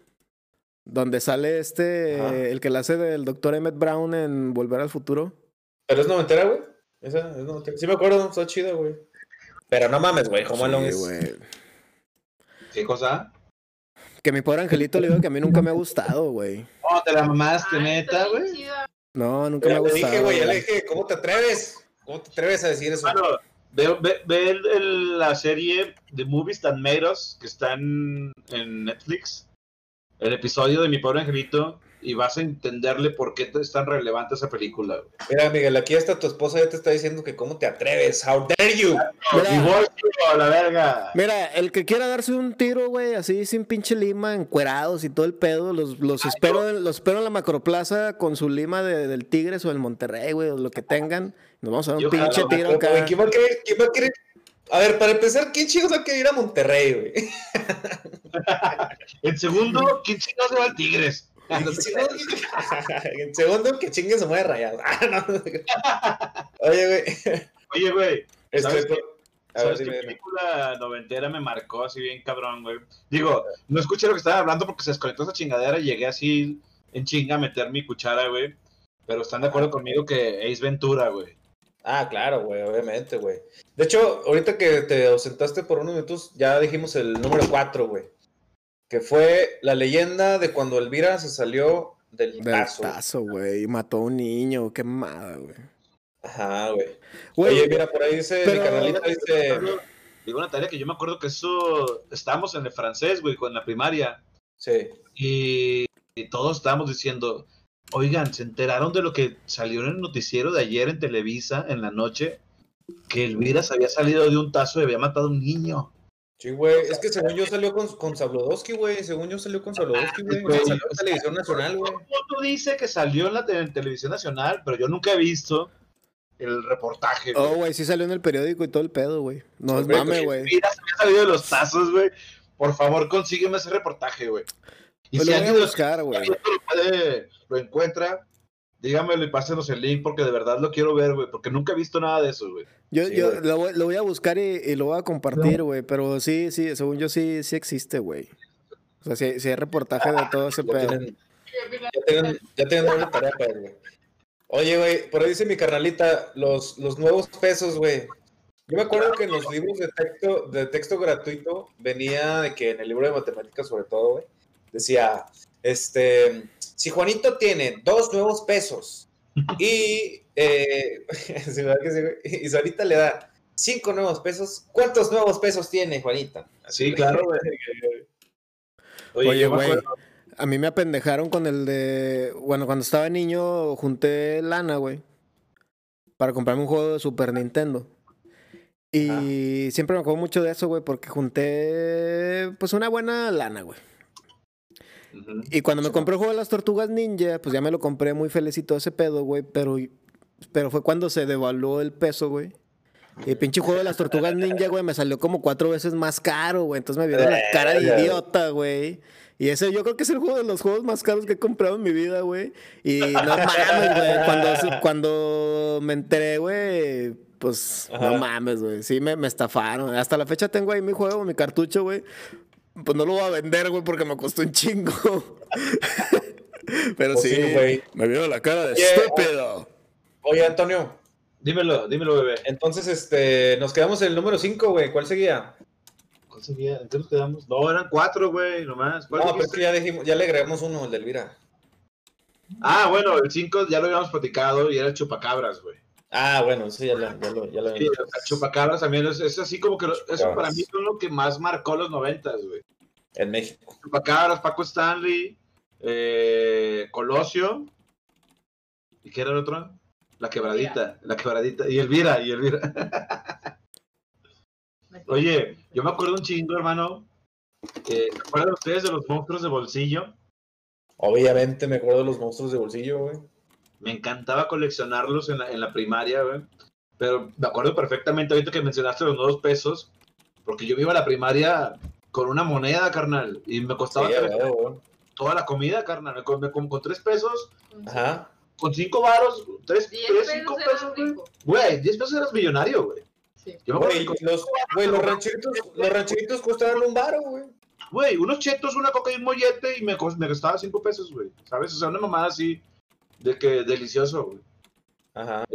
Donde sale este, Ajá. el que la hace del doctor Emmett Brown en Volver al Futuro. Pero es noventera, güey. Esa es noventera. Sí me acuerdo, está chida, güey. Pero no mames, güey. Home Alone Sí, es... güey. ¿Qué cosa? Que mi pobre angelito le digo que a mí nunca me ha gustado, güey. Oh, te la mamaste, neta, güey. No, nunca me ha gustado. dije, güey, ya le güey. dije, ¿cómo te atreves? ¿Cómo te atreves a decir eso? Bueno, ve, ve- ve el- el- la serie de Movies That Made Us, que está en, en Netflix, el episodio de Mi Pobre Angelito, y vas a entenderle por qué es tan relevante esa película. güey. Mira, Miguel, aquí está tu esposa, ya te está diciendo que cómo te atreves. How dare you? Mira. Divorcio, a la verga. Mira, el que quiera darse un tiro, güey, así sin pinche lima, encuerados y todo el pedo, los, los espero, en- los espero en la macroplaza con su lima de- del Tigres o del Monterrey, güey, o lo que tengan. Nos vamos a dar un Yo pinche tiro acá. ¿Quién va a querer? ¿Quién va a querer? A ver, para empezar, ¿quién chicos va a querer ir a Monterrey, güey? <laughs> En segundo, ¿quién chingados se va al Tigres? En segundo, en segundo, que chinguen se mueve rayado. <laughs> Ah. Oye, güey. Oye, güey, Este, ¿Sabes qué? a ver, ¿sabes dime, qué dime. película noventera me marcó así bien cabrón, güey? Digo, no escuché lo que estaban hablando porque se desconectó esa chingadera y llegué así en chinga a meter mi cuchara, güey. Pero están de acuerdo conmigo que Ace Ventura, güey. Ah, claro, güey, obviamente, güey. De hecho, ahorita que te ausentaste por unos minutos, ya dijimos el número 4, güey. Que fue la leyenda de cuando Elvira se salió del Del tazo. tazo, güey. Mató a un niño, qué mamada, güey. Ajá, güey. Oye, mira, por ahí dice, mi pero- carnalita dice... Digo Natalia que yo me acuerdo que eso estábamos en el francés, güey, con la primaria. Sí. Y, y todos estábamos diciendo, oigan, ¿se enteraron de lo que salió en el noticiero de ayer en Televisa en la noche? Que Elvira se había salido de un tazo y había matado a un niño. Sí, güey. Es que según yo salió con, con Sabludowski, güey. Según yo salió con Sabludowski, güey. Salió en televisión nacional, güey. Mundo dice que salió en la te- en televisión nacional, pero yo nunca he visto el reportaje. Oh, güey. güey, sí salió en el periódico y todo el pedo, güey. No es mame, pues, güey. Elvira se había salido de los tazos, güey. Por favor, consígueme ese reportaje, güey. Y Pues si lo voy alguien buscar, güey. lo puede, lo encuentra, dígamelo y pásenos el link porque de verdad lo quiero ver, güey, porque nunca he visto nada de eso, güey. Yo, Sí, yo lo, voy, lo voy a buscar y, y lo voy a compartir, güey. Pero sí, sí, según yo sí, sí existe, güey. O sea, sí, sí hay reportaje de todo ese pedo. tienen, ya tienen, ya tienen doble tarea para él, güey. Oye, güey, por ahí dice mi carnalita, los, los nuevos pesos, güey. Yo me acuerdo que en los libros de texto, de texto gratuito venía de que en el libro de matemáticas, sobre todo, güey, decía, este, si Juanito tiene dos nuevos pesos <laughs> y, eh, <laughs> y le da cinco nuevos pesos, ¿cuántos nuevos pesos tiene Juanita? Sí, claro, güey. Oye, güey, a mí me apendejaron con el de... Bueno, cuando estaba niño junté lana, güey. Para comprarme un juego de Super Nintendo. Y siempre me acuerdo mucho de eso, güey, porque junté pues una buena lana, güey. Y cuando me compré el juego de las tortugas ninja, pues ya me lo compré muy felicito ese pedo, güey. Pero, pero fue cuando se devaluó el peso, güey. Y el pinche juego de las tortugas ninja, güey, me salió como cuatro veces más caro, güey. Entonces me vieron la cara de idiota, güey. Y ese yo creo que es el juego de los juegos más caros que he comprado en mi vida, güey. Y no <laughs> mames, güey. Cuando, cuando me enteré, güey, pues Ajá. no mames, güey. Sí, me, me estafaron. Hasta la fecha tengo ahí mi juego, mi cartucho, güey. Pues no lo voy a vender, güey, porque me costó un chingo. <laughs> Pero Pues sí, sí, güey. me vieron la cara de Oye, estúpido. Oye, Antonio, Dímelo, dímelo, bebé. entonces este, nos quedamos en el número 5, güey. ¿Cuál seguía? ¿Cuál seguía? ¿En qué nos quedamos? No, eran cuatro, güey, nomás. ¿Cuál No, pero es dijiste? que ya dijimos, ya le agregamos uno, el de Elvira. Ah, bueno, el cinco ya lo habíamos platicado y era el chupacabras, güey. Ah, bueno, sí, ya lo, ya lo, ya lo Sí, chupacabras también es, es así como que eso para mí fue lo que más marcó los noventas, güey. En México. Chupacabras, Paco Stanley, eh, Colosio. ¿Y qué era el otro? La quebradita, la quebradita. Y Elvira, y Elvira. <laughs> Oye, yo me acuerdo un chingo, hermano. Eh, ¿Se acuerdan ustedes de los monstruos de bolsillo? Obviamente me acuerdo de los monstruos de bolsillo, güey. Me encantaba coleccionarlos en la, en la primaria, güey. Pero me acuerdo perfectamente ahorita que mencionaste los nuevos pesos, porque yo iba a la primaria con una moneda, carnal, y me costaba toda la comida, carnal. Con, con, con tres pesos, Ajá. con cinco varos, tres, 10 tres pesos cinco pesos, güey. Güey, diez pesos eras millonario, güey. Sí. Yo me acuerdo Güey, los, güey, los rancheritos, los rancheritos costaban un baro, güey. Güey, unos chetos, una coca y un mollete y me, me costaba cinco pesos, güey. ¿Sabes? O sea, una mamada así de que delicioso, güey. Ajá.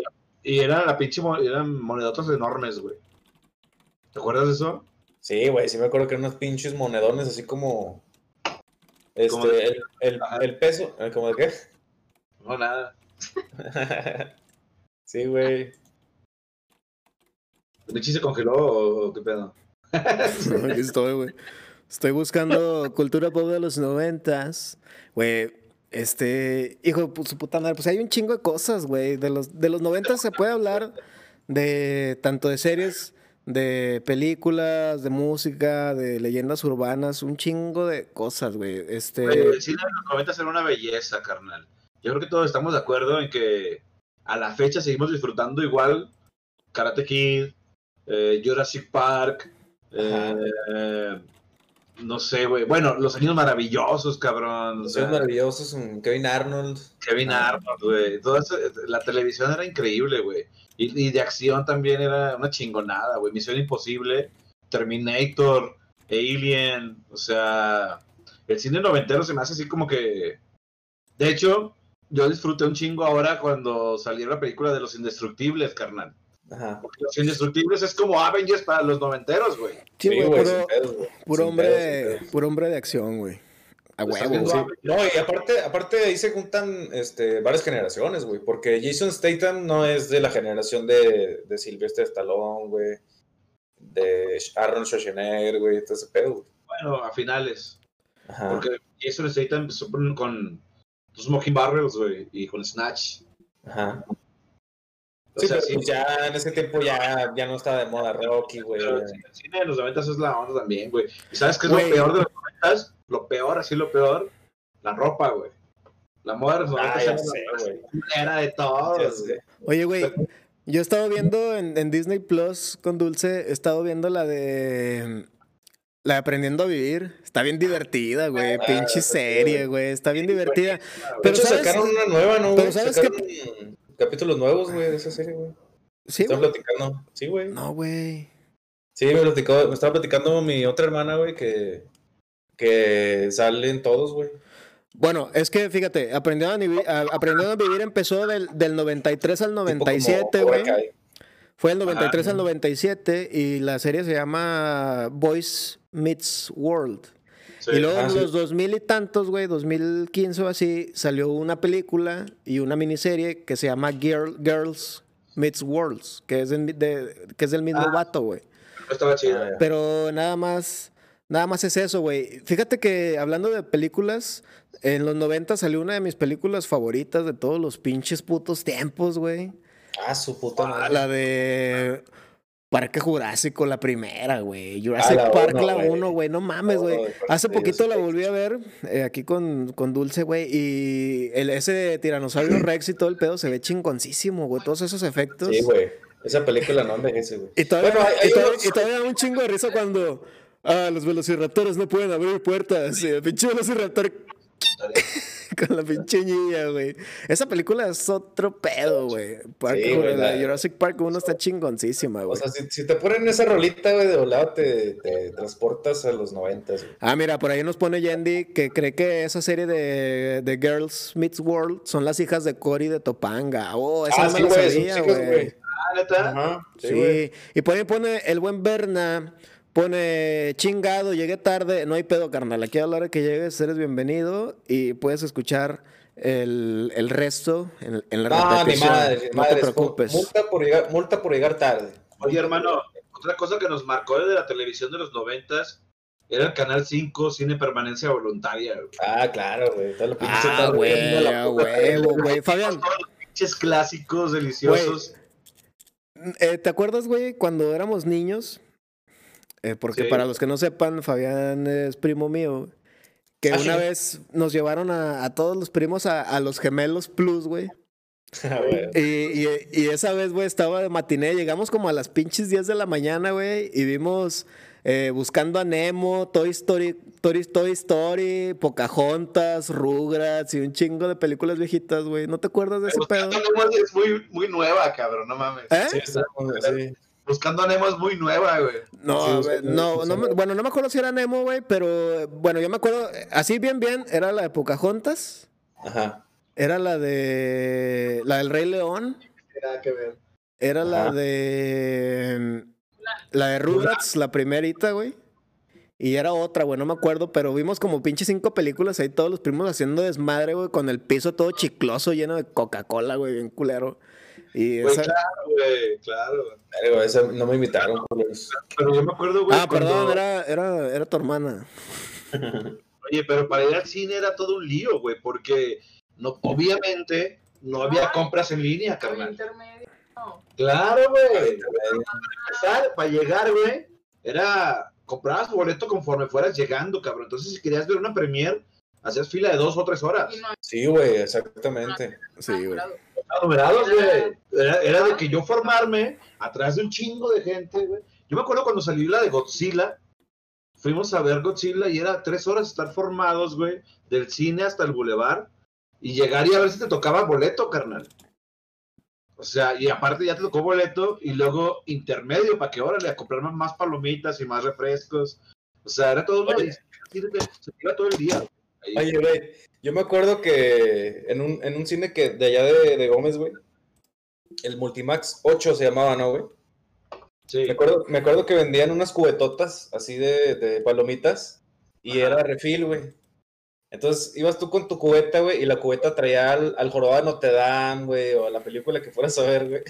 Y era la pinche, mo- eran monedotas enormes, güey. ¿Te acuerdas de eso? Sí, güey, sí me acuerdo que eran unos pinches monedones así como. Este, Como de- el, el, peso. eh, ¿Cómo de qué? No, nada. <laughs> sí, güey. ¿Richie se congeló o, qué pedo? <laughs> Aquí estoy, güey. Estoy buscando cultura pop de los noventas. Güey, este... Hijo de su puta madre, pues hay un chingo de cosas, güey. De los, de los noventas se puede hablar de tanto de series, de películas, de música, de leyendas urbanas, un chingo de cosas, güey. Este... Güey, el cine de los 90 era una belleza, carnal. Yo creo que todos estamos de acuerdo en que a la fecha seguimos disfrutando igual Karate Kid, eh, Jurassic Park, eh, no sé, güey. Bueno, Los Años Maravillosos, cabrón. Los años maravillosos, Kevin Arnold. Kevin Ah. Arnold, güey. La televisión era increíble, güey. Y, y de acción también era una chingonada, güey. Misión Imposible, Terminator, Alien, o sea, el cine noventero se me hace así como que... De hecho, yo disfruté un chingo ahora cuando salió la película de Los Indestructibles, carnal. Ajá. Porque Los Indestructibles es como Avengers para los noventeros, güey. Sí, Sí, güey, güey, puro, puro hombre, pedos, sin pedos. puro hombre de acción, güey. A Pues huevo, güey. No, y aparte, aparte ahí se juntan este, varias generaciones, güey. Porque Jason Statham no es de la generación de, de Sylvester Stallone, güey. De Arnold Schwarzenegger, güey. Todo ese pedo, güey. Bueno, a finales. Ajá. Porque Jason Statham empezó con, con los Smoking Barrels, güey, y con Snatch. Ajá. O Sí, sea, pero sí, pues ya en ese tiempo ya, ya no estaba de moda Rocky, güey. pero el cine- de los 90 es la onda también, güey. ¿Y sabes qué es Güey. lo peor de los 90? Lo peor, así lo peor, la ropa, güey. La moda de los 90 Ah, era de todo. Oye, güey, yo he estado viendo en, en Disney Plus con Dulce, he estado viendo la de. La de Aprendiendo a Vivir. Está bien divertida, güey. Ah, Pinche serie, güey. Está bien divertida. De Pero hecho, ¿sabes? sacaron una nueva, ¿no? pero? ¿sabes sacaron capítulos nuevos, güey, de esa serie, güey. Sí, güey. platicando. Sí, güey. No, güey. Sí, me, platicó, me estaba platicando mi otra hermana, güey, que, que salen todos, güey. Bueno, es que fíjate, Aprendiendo a Vivir, Aprendiendo a Vivir empezó del, del 93 al Tipo como 97, Cobra güey. Fue del 93 Ah. al 97 y la serie se llama Boys Meets World. Sí. Y luego ah, en sí. los 2000 y tantos, güey, 2015 o así, salió una película y una miniserie que se llama Girl, Girls Meets Worlds, que es, de- que es del mismo Ah. vato, güey. Estaba chido. Ah, ya. Pero nada más, nada más es eso, güey. Fíjate que hablando de películas, en los 90 salió una de mis películas favoritas de todos los pinches putos tiempos, güey. Ah, su puta madre. La de Parque Jurásico, la primera, güey. Jurassic la Park, uno, la. 1, güey. No mames, Oh, güey. Hace poquito la volví a ver eh, aquí con, con Dulce, güey. Y el, ese tiranosaurio <clears throat> Rex y todo el pedo se ve chingoncísimo, güey. Todos esos efectos. Sí, güey. Esa película no envejece, güey. Y todavía, Bueno, hay- y todavía- unos- y todavía da un chingo de risa cuando ah, los velociraptores no pueden abrir puertas. Y el pinche velociraptor <laughs> con la pinche niña, güey. Esa película es otro pedo, güey. Sí, la Jurassic Park 1 está chingoncísima, O güey. sea, si, si te ponen esa rolita, güey, de volado, te, te transportas a los noventas, güey. Ah, mira, por ahí nos pone Yendi que cree que esa serie de, de Girls Meets World son las hijas de Cory de Topanga. Oh, esa Ah, no me sí, la güey, güey. Ah, neta. Ajá, sí, Sí, y por ahí pone el buen Berna, pone chingado, llegué tarde, no hay pedo, carnal. Aquí a la hora que llegues eres bienvenido y puedes escuchar el, el resto en, en la ni repetición. madre, no madre. te preocupes. Multa por, llegar, multa por llegar tarde. Oye, hermano, otra cosa que nos marcó de la televisión de los noventas era el Canal 5, Cine Permanencia Voluntaria. güey. Ah, claro, güey. Ah, güey, ah, puta huevo, güey. Fabián, Todos los pinches clásicos deliciosos. eh, ¿te acuerdas, güey, cuando éramos niños? Eh, porque Sí. para los que no sepan, Fabián es primo mío. Que Ah, una vez nos llevaron a, a todos los primos a, a los gemelos Plus, güey. <laughs> Y, y- y esa vez, güey, estaba de matiné. Llegamos como a las pinches 10 de la mañana, güey. Y vimos eh, Buscando a Nemo, Toy Story, Toy, Toy Story, Pocahontas, Rugrats y un chingo de películas viejitas, güey. ¿No te acuerdas de ese pedo? Es muy, muy nueva, cabrón, no mames. ¿Eh? Sí, está- sí. Buscando a Nemo es muy nueva, güey. No, Sí, ver, no, no bueno, no me acuerdo si era Nemo, güey, pero bueno, yo me acuerdo, así bien, bien, era la de Pocahontas, Ajá. era la de, la del Rey León, Nada que ver. Era la de. La de Rugrats, la primerita, güey. Y era otra, güey, no me acuerdo, pero vimos como pinche cinco películas ahí, todos los primos haciendo desmadre, güey, con el piso todo chicloso, lleno de Coca-Cola, güey, bien culero. Y Güey, esa- claro, güey, claro. Verga, esa no me invitaron, culeros. Pero yo me acuerdo, güey. Ah, cuando- perdón, era, era, era tu hermana. <laughs> Oye, pero para ir al cine era todo un lío, güey, porque no, obviamente no había compras en línea, El carnal. intermedio. No. Claro, güey. Para empezar, para llegar, güey, era comprabas tu boleto conforme fueras llegando, cabrón. Entonces, si querías ver una premier, hacías fila de dos o tres horas. Sí, güey, exactamente. Sí, güey. Numerados, güey. Era, era de que yo formarme atrás de un chingo de gente, güey. Yo me acuerdo cuando salió la de Godzilla, fuimos a ver Godzilla y era tres horas estar formados, güey, del cine hasta el bulevar y llegar y a ver si te tocaba boleto, carnal. O sea, y aparte ya te tocó boleto y luego intermedio para que órale a comprar más- palomitas y más refrescos. O sea, era todo, Oye. se iba todo el día. güey. Ahí. Oye, güey, yo me acuerdo que en un, en un cine que de allá de, de Gómez, güey, el Multimax 8 se llamaba, ¿no, güey? Sí. Me acuerdo, me acuerdo que vendían unas cubetotas así de, de palomitas y Ajá. era refil, güey. Entonces ibas tú con tu cubeta, güey, y la cubeta traía al, al jorobado de Notre Dame, güey, o a la película que fueras a ver, güey.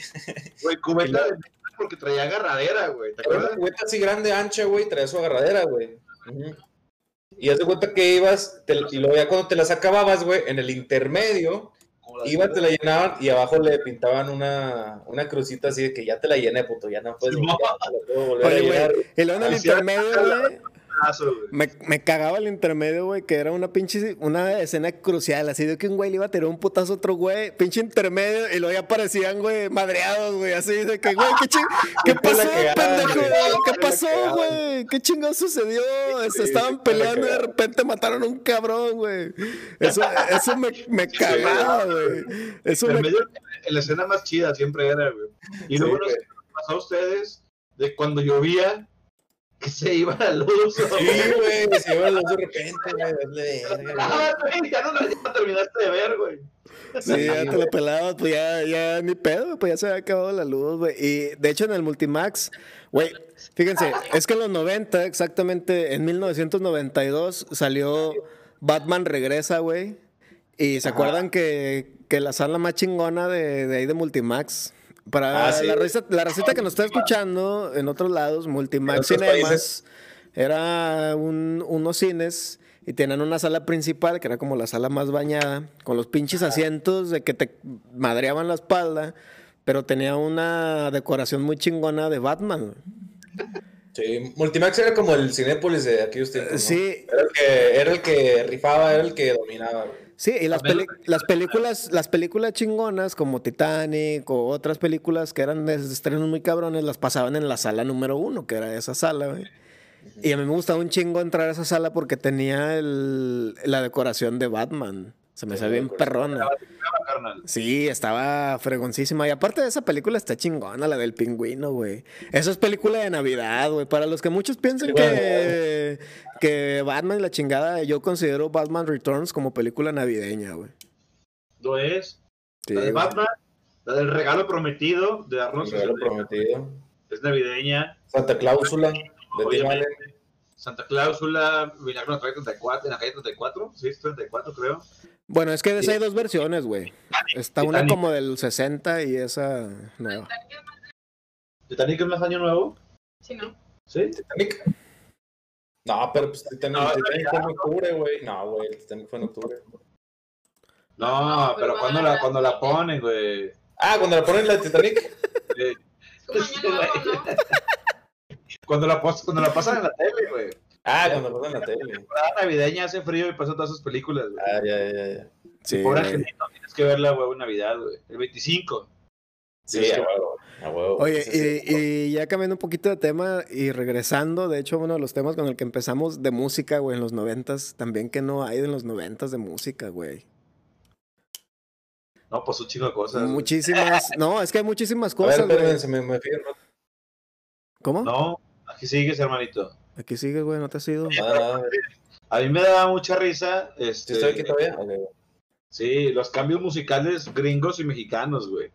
Güey, cubeta <laughs> de porque traía agarradera, güey. ¿Te Era una acuerdas? cubeta así grande, ancha, güey, traía su agarradera, güey. Y haz de cuenta que ibas, te- y luego ya cuando te las acababas, güey, en el intermedio, ibas, te la llenaban y abajo le pintaban una, una crucita así de que ya te la llené, puto, ya no puedes, Sí, ya no la puedo volver a Oye, llenar. güey, y luego en el era. intermedio, güey, Güey. me, me cagaba el intermedio, güey, que era una pinche, una escena crucial, así de que un güey le iba a tirar un putazo a otro güey, pinche intermedio, y luego ya aparecían, güey, madreados, güey, así de que, güey, ¿qué, ching- <laughs> ¿qué pasó, pendejo? ¿Qué pasó, güey? ¿Qué chingado sucedió? Se estaban peleando y de repente mataron a un cabrón, güey. Eso, eso me, me cagaba, güey. Eso me... medio, la escena más chida siempre era, güey. Y luego Sí, pasó a ustedes de cuando llovía que se iba la luz. Sí, güey, se iba la luz de repente, güey. Ah, güey, ya no la terminaste de ver, güey. Sí, ya te la pelabas, pues ya, ya ni pedo, güey, pues ya se había acabado la luz, güey. Y de hecho en el Multimax, güey, fíjense, es que en los 90, exactamente en 1992, salió Batman Regresa, güey. Y se Ajá. acuerdan que, que la sala más chingona de, de ahí de Multimax. Para Ah, sí. la, receta, la receta que nos está escuchando en otros lados, Multimax Cinemas, era un- unos cines y tenían una sala principal que era como la sala más bañada, con los pinches asientos de que te madreaban la espalda, pero tenía una decoración muy chingona de Batman. Sí, Multimax era como el Cinépolis de. ¿no? Sí. Era el que, era el que rifaba, era el que dominaba. Sí, y las, peli- las películas, las películas chingonas como Titanic o otras películas que eran de estrenos muy cabrones, las pasaban en la sala número uno, que era esa sala, güey. Y a mí me gustaba un chingo entrar a esa sala porque tenía el- la decoración de Batman. Se me Sí, la bien perrona. Sí, estaba fregoncísima. Y aparte de esa película está chingona, la del pingüino, güey. Esa es película de Navidad, güey. Para los que muchos piensen Sí, que, que Batman y la chingada, yo considero Batman Returns como película navideña, güey. Lo es. Sí, la de güey. Batman, la del regalo prometido de El Arnold regalo prometido. es navideña. Santa Cláusula. De. Santa Cláusula, Milagro en la calle 34, en la calle 34, sí, es 34 creo. Bueno, es que de esa hay dos versiones, güey. Está una como del 60 y esa nueva. Titanic es más año nuevo, Sí, ¿no? ¿sí? Titanic. No, pero pues Titanic, No, Titanic fue en octubre, güey. No, güey, el Titanic fue en octubre. No, pero Pero cuando la, cuando la ponen, güey. Ah, cuando la ponen la Titanic. Es como año nuevo, ¿no? <laughs> Cuando la, cuando la pasan en la tele, güey. Ah, cuando la ponen en la tele. Temporada navideña hace frío y pasan todas esas películas, güey. Ah, ya, ya, ya. Sí, Pobre angelito, tienes que verla, güey, en Navidad, güey. El 25. Sí, a huevo. A huevo. Oye, Sí, sí. y, y ya cambiando un poquito de tema y regresando, de hecho, uno de los temas con el que empezamos de música, güey, en los noventas, también que no hay en los noventas de música, güey. No, pues un chingo de cosas. Muchísimas, no, es que hay muchísimas A ver, cosas, güey. espérenme, se me, me fío, ¿no? ¿Cómo? No, aquí sigues, hermanito. Aquí sigues, güey, no te has ido. Nada, nada. A mí me daba mucha risa. ¿Sí Este, estoy aquí todavía? Sí, los cambios musicales gringos y mexicanos, güey.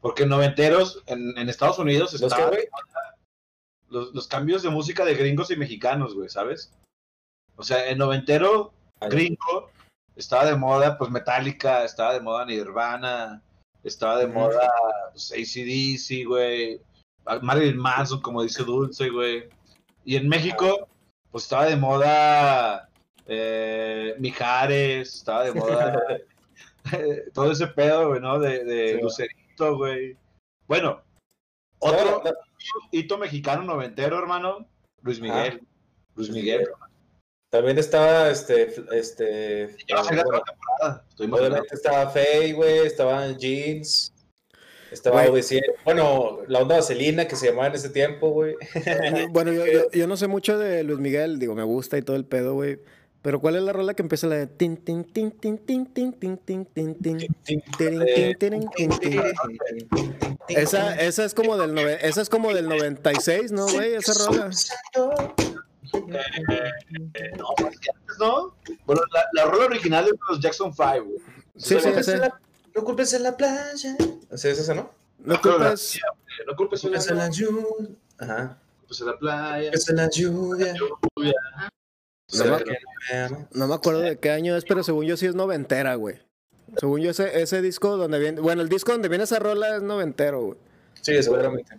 Porque noventeros en, en Estados Unidos ¿Los qué, güey? los, los cambios de música de gringos y mexicanos, güey, ¿sabes? O sea, en noventero Ah, gringo estaba de moda, pues Metallica, estaba de moda Nirvana, estaba de Ujú. moda pues, ACDC, güey, Marilyn Manson, como dice Dulce, güey. Y en México, pues estaba de moda eh, Mijares, estaba de moda <laughs> todo ese pedo, güey, ¿no? De, de Sí. Lucerito, güey. Bueno, otro hito mexicano noventero, hermano, Luis Miguel. Luis Luis Miguel. Miguel. También estaba este. este Ya va a salir la bueno, otra temporada. Estoy emocionado. obviamente estaba Faye, güey. Estaban Jeans. Estaba Güey. OV7. Bueno, la onda vaselina que se llamaba en ese tiempo, güey. Bueno, yo, yo, yo no sé mucho de Luis Miguel, digo, me gusta y todo el pedo, güey. Pero ¿cuál es la rola que empieza la de tin tin tin tin tin tin tin tin tin tin tirin, tin, tirin, tin, tin? Esa, esa es como del nove- esa es como del 96, ¿no, güey? Esa rola. Eh, no, pues ¿no? Bueno, la, la rola original es de los Jackson 5, güey. Sí, sí, sí. No culpes en la playa. ¿Sí es esa, no? No culpes. Eh, No culpes en la, Culpes en la lluvia. Ajá. culpes en la playa. Culpes en la lluvia. No me, no acuerdo de qué año es, pero según yo sí es noventera, güey. Según yo ese, ese disco donde viene, bueno, el disco donde viene esa rola es noventero, güey. Sí, seguramente.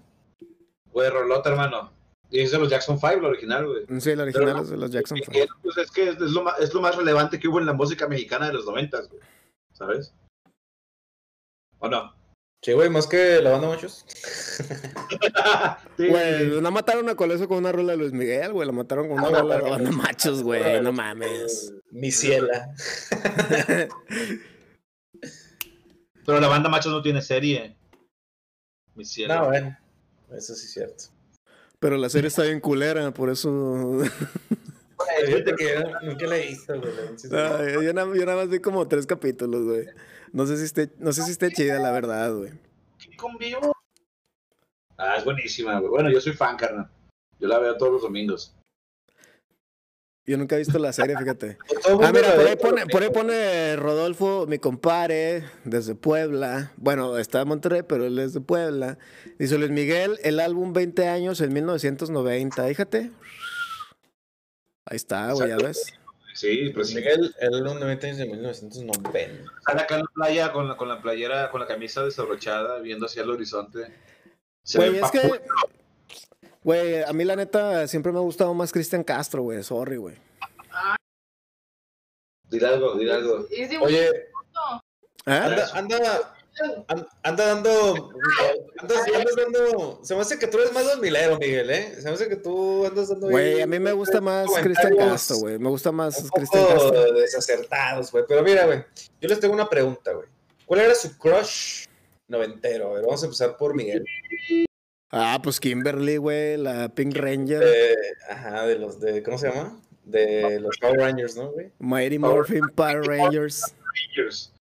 Güey, rolota, hermano. Y es de los Jackson 5, la original, güey. Sí, el original Pero- es de los Jackson Y- 5. y- pues es que es lo, más, es lo más relevante que hubo en la música mexicana de los 90, güey. ¿Sabes? ¿O no? Sí, güey, más que la banda muchos. <laughs> Sí. Güey, no mataron a Coleso con una rola de Luis Miguel, güey. Lo mataron con una Ah, rola de mataron. banda machos, güey. No mames. Mi ciela. <laughs> Pero la banda Machos no tiene serie. Mi cielo. No, bueno. Eso sí es cierto. Pero la serie está bien culera, por eso. Fíjate que yo nunca la he visto, güey. la verdad. Ay, yo, nada, yo nada más vi como tres capítulos, güey. No sé si esté, no sé si esté chida, la verdad, güey. ¿Qué con vivo? Ah, es buenísima, güey. Bueno, yo soy fan, carnal. Yo la veo todos los domingos. Yo nunca he visto la serie, fíjate. <laughs> El Ah, mira, la por ve, ahí pone, por ahí pone Rodolfo, mi compare, desde Puebla. Bueno, está en Monterrey, pero él es de Puebla. Dice Luis Miguel, el álbum 20 años en 1990. Fíjate. Ahí está, güey, ya ves. Sí, pero sí. Miguel, el 90 años de 1990. Sale acá en la playa con la, con la playera, con la camisa desabrochada, viendo hacia el horizonte. Se Güey, es que. Güey, a mí la neta siempre me ha gustado más Cristian Castro, güey. Sorry, güey. Dile algo, dile algo. Oye. ¿Ah? anda, anda, an- anda dando. Andas, andas dando. Se me hace que tú eres más dos milero, Miguel, ¿eh? Se me hace que tú andas dando. Güey, a mí me gusta más Cristian Castro, güey. Me gusta más Cristian Castro. desacertados, güey. Pero mira, güey. Yo les tengo una pregunta, güey. ¿Cuál era su crush noventero? A ver, vamos a empezar por Miguel. Ah, pues Kimberly, güey, la Pink Ranger. Eh, ajá, de los de. ¿Cómo se llama? De los Power Rangers, ¿no, güey? Mighty Morphin Power Rangers. Rangers.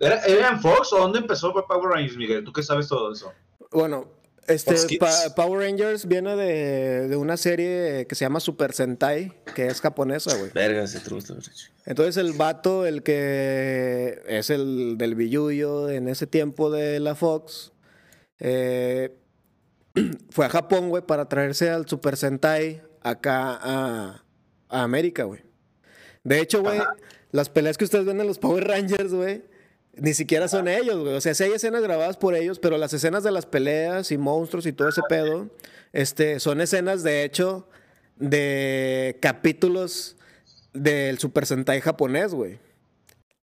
¿Era, ¿Era en Fox o dónde empezó Power Rangers, Miguel? ¿Tú qué sabes todo eso? Bueno, este. Pa- Power Rangers viene de, de una serie que se llama Super Sentai, que es japonesa, güey. Verga, si te gusta, Entonces el vato, el que es el del billuyo en ese tiempo de la Fox, eh, <clears throat> fue a Japón, güey, para traerse al Super Sentai acá a, a América, güey. De hecho, güey, las peleas que ustedes ven en los Power Rangers, güey, ni siquiera son ellos, güey. O sea, sí hay escenas grabadas por ellos, pero las escenas de las peleas y monstruos y todo ese pedo, este, son escenas, de hecho, de capítulos del Super Sentai japonés, güey.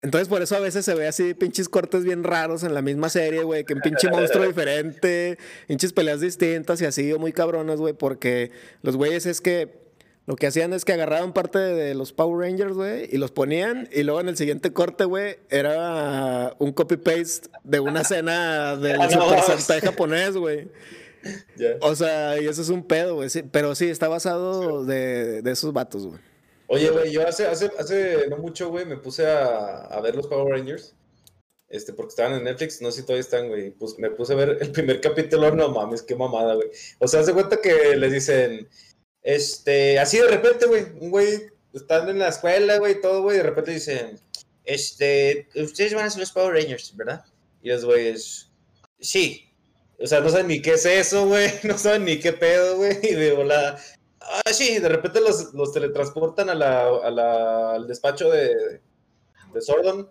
Entonces, por eso a veces se ve así pinches cortes bien raros en la misma serie, güey, que un pinche monstruo <laughs> diferente, pinches peleas distintas y así, o muy cabronas, güey, porque los güeyes es que lo que hacían es que agarraban parte de los Power Rangers, güey, y los ponían, y luego en el siguiente corte, güey, era un copy-paste de una escena del <laughs> no. Super japonés, güey. O sea, y eso es un pedo, güey. sí, pero sí, está basado de, de esos vatos, güey. Oye, güey, yo hace, hace, hace no mucho, güey, me puse a, a ver los Power Rangers. Este, porque estaban en Netflix, no sé si todavía están, güey. Pues me puse a ver el primer capítulo, <laughs> no mames, qué mamada, güey. O sea, hace cuenta que les dicen, este, así de repente, güey, un güey, están en la escuela, güey, todo, güey, de repente dicen, este, ustedes van a ser los Power Rangers, ¿verdad? Y los güeyes, sí. O sea, no saben ni qué es eso, güey, <laughs> no saben ni qué pedo, güey, y de volada, Ah, sí, de repente los, los teletransportan a la, a la- al despacho de, de Sordon.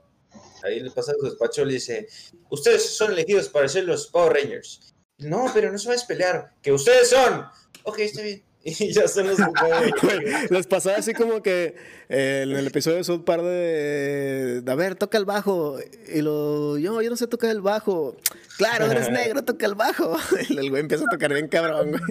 Ahí le pasa a su despacho y le dice: Ustedes son elegidos para ser los Power Rangers. No, pero no sabes pelear. Que ustedes son. Ok, está bien. <laughs> Y ya <laughs> Güey, Rangers. les pasaba así como que eh, en el episodio de South Park de, de, a ver, toca el bajo. Y lo, yo, yo no sé tocar el bajo. Claro, eres negro, toca el bajo. <laughs> Y el güey empieza a tocar bien cabrón, güey.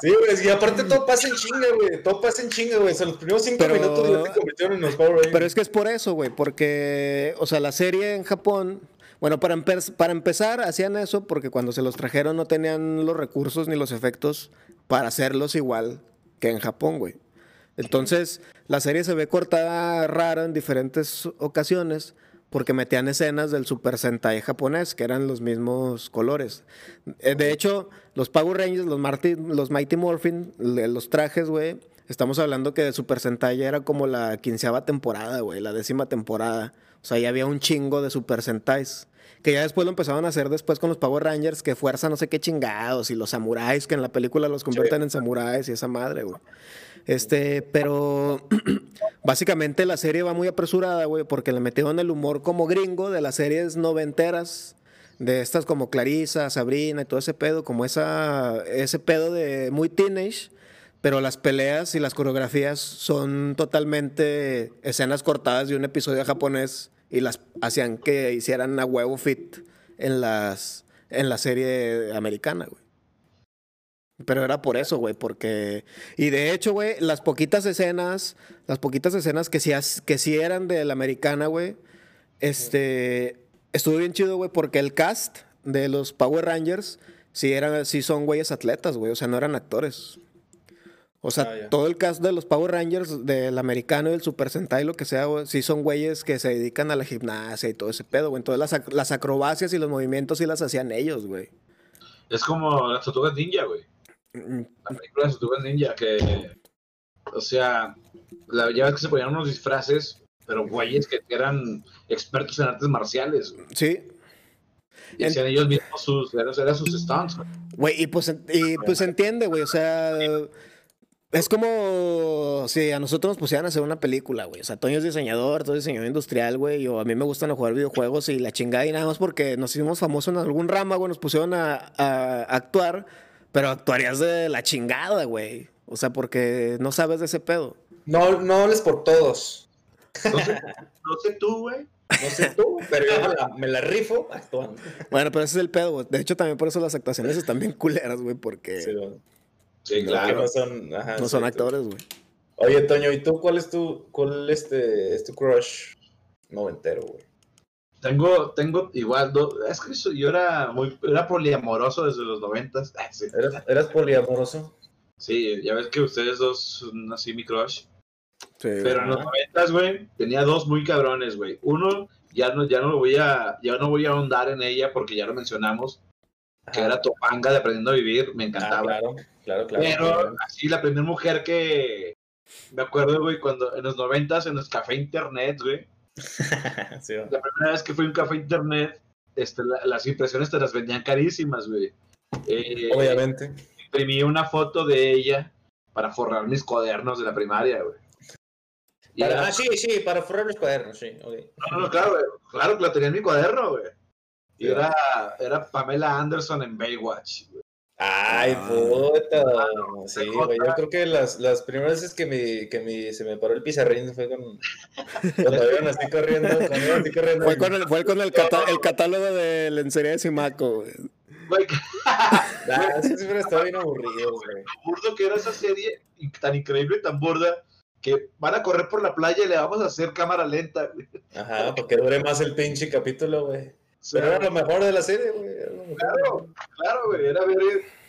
Sí, güey, y aparte todo pasa en chinga, güey. Todo pasa en chinga, güey. O sea, los primeros cinco Pero- minutos ya te convirtieron en los Power Rangers. Pero es que es por eso, güey, porque, o sea, la serie en Japón, bueno, para, empe- para empezar, hacían eso porque cuando se los trajeron no tenían los recursos ni los efectos para hacerlos igual que en Japón, güey. Entonces, la serie se ve cortada rara en diferentes ocasiones porque metían escenas del Super Sentai japonés, que eran los mismos colores. Eh, De hecho, los Power Rangers, los, Marty- los Mighty Morphin, los trajes, güey, estamos hablando que de Super Sentai era como la quinceava temporada, güey, la décima temporada. O sea, ya había un chingo de Super Sentais. Que ya después lo empezaron a hacer después con los Power Rangers, que fuerza no sé qué chingados, y los samuráis, que en la película los convierten en samuráis y esa madre, güey. Este, pero <clears throat> básicamente la serie va muy apresurada, güey, porque le metieron el humor como gringo de las series noventeras, de estas como Clarissa, Sabrina y todo ese pedo, como esa, ese pedo de muy teenage, pero las peleas y las coreografías son totalmente escenas cortadas de un episodio japonés y las hacían que hicieran a huevo fit en las en la serie americana, güey. Pero era por eso, güey, porque... Y de hecho, güey, las poquitas escenas, las poquitas escenas que sí, que eran de la americana, güey, este... Estuvo bien chido, güey, porque el cast de los Power Rangers sí, eran, sí son güeyes atletas, güey, o sea, no eran actores. O sea, Ah, todo el cast de los Power Rangers, del americano y del Super Sentai, lo que sea, güey, sí son güeyes que se dedican a la gimnasia y todo ese pedo, güey. Entonces las, ac- las acrobacias y los movimientos sí las hacían ellos, güey. Es como las tortugas ninja, güey. Mm, La película de las tortugas ninja, que. O sea, la, ya ves que se ponían unos disfraces, pero güeyes que eran expertos en artes marciales, güey. Sí, Y En- hacían ellos mismos sus, eran, eran sus stunts, güey. Güey, y pues, y pues se entiende, güey. O sea, es como si a nosotros nos pusieran a hacer una película, güey. O sea, Toño es diseñador, todo es diseñador industrial, güey. O a mí me gustan jugar videojuegos y la chingada y nada más porque nos hicimos famosos en algún rama, güey. Nos pusieron a, a actuar, pero actuarías de la chingada, güey. O sea, porque no sabes de ese pedo. No, no hables por todos. No sé, no sé tú, güey, No sé tú, pero yo me la, me la rifo actuando. Bueno, pero ese es el pedo, güey. De hecho, también por eso las actuaciones están bien culeras, güey, porque Sí, güey. Sí, claro. No son, ajá, no son sí, actores, güey. Oye, Toño, ¿y tú cuál es tu, cuál este, es tu crush noventero, güey? Tengo, tengo igual, do- es que yo era muy, era poliamoroso desde los noventas. Ah, <laughs> sí. ¿Eras, eras poliamoroso? Sí, ya ves que ustedes dos son así mi crush. Sí, Pero en los noventas, güey, tenía dos muy cabrones, güey. Uno, ya no, ya no lo voy a, ya no voy a ahondar en ella porque ya lo mencionamos, que era Topanga de Aprendiendo a Vivir, me Ah, encantaba. claro, claro, claro. Pero claro. así la primera mujer que me acuerdo, güey, cuando en los noventas en los café internet, güey, <laughs> Sí, la primera vez que fui a un café internet, este, la- las impresiones te las vendían carísimas, güey. Eh, Obviamente. imprimí una foto de ella para forrar mis cuadernos de la primaria, güey. Y Para- era- ah, sí, sí, para forrar los cuadernos, sí. ok. No, no, claro, güey. Claro que la tenía en mi cuaderno, güey. Y Sí. era, era Pamela Anderson en Baywatch. güey. Ay, Ah. puta. Sí, güey. Yo creo que las, las primeras veces que, mi, que mi, se me paró el pizarrín fue con. Cuando iban así corriendo. Cuando así corriendo. Fue con el, fue con el, catálogo de lencería de Simaco, güey. <laughs> Ah, sí, siempre estaba bien aburrido, güey. burdo que era esa serie, y tan increíble y tan burda, que van a correr por la playa y le vamos a hacer cámara lenta, güey. Ajá, porque dure más el pinche capítulo, güey. Pero era lo mejor de la serie, güey. claro, claro, güey. Era ver,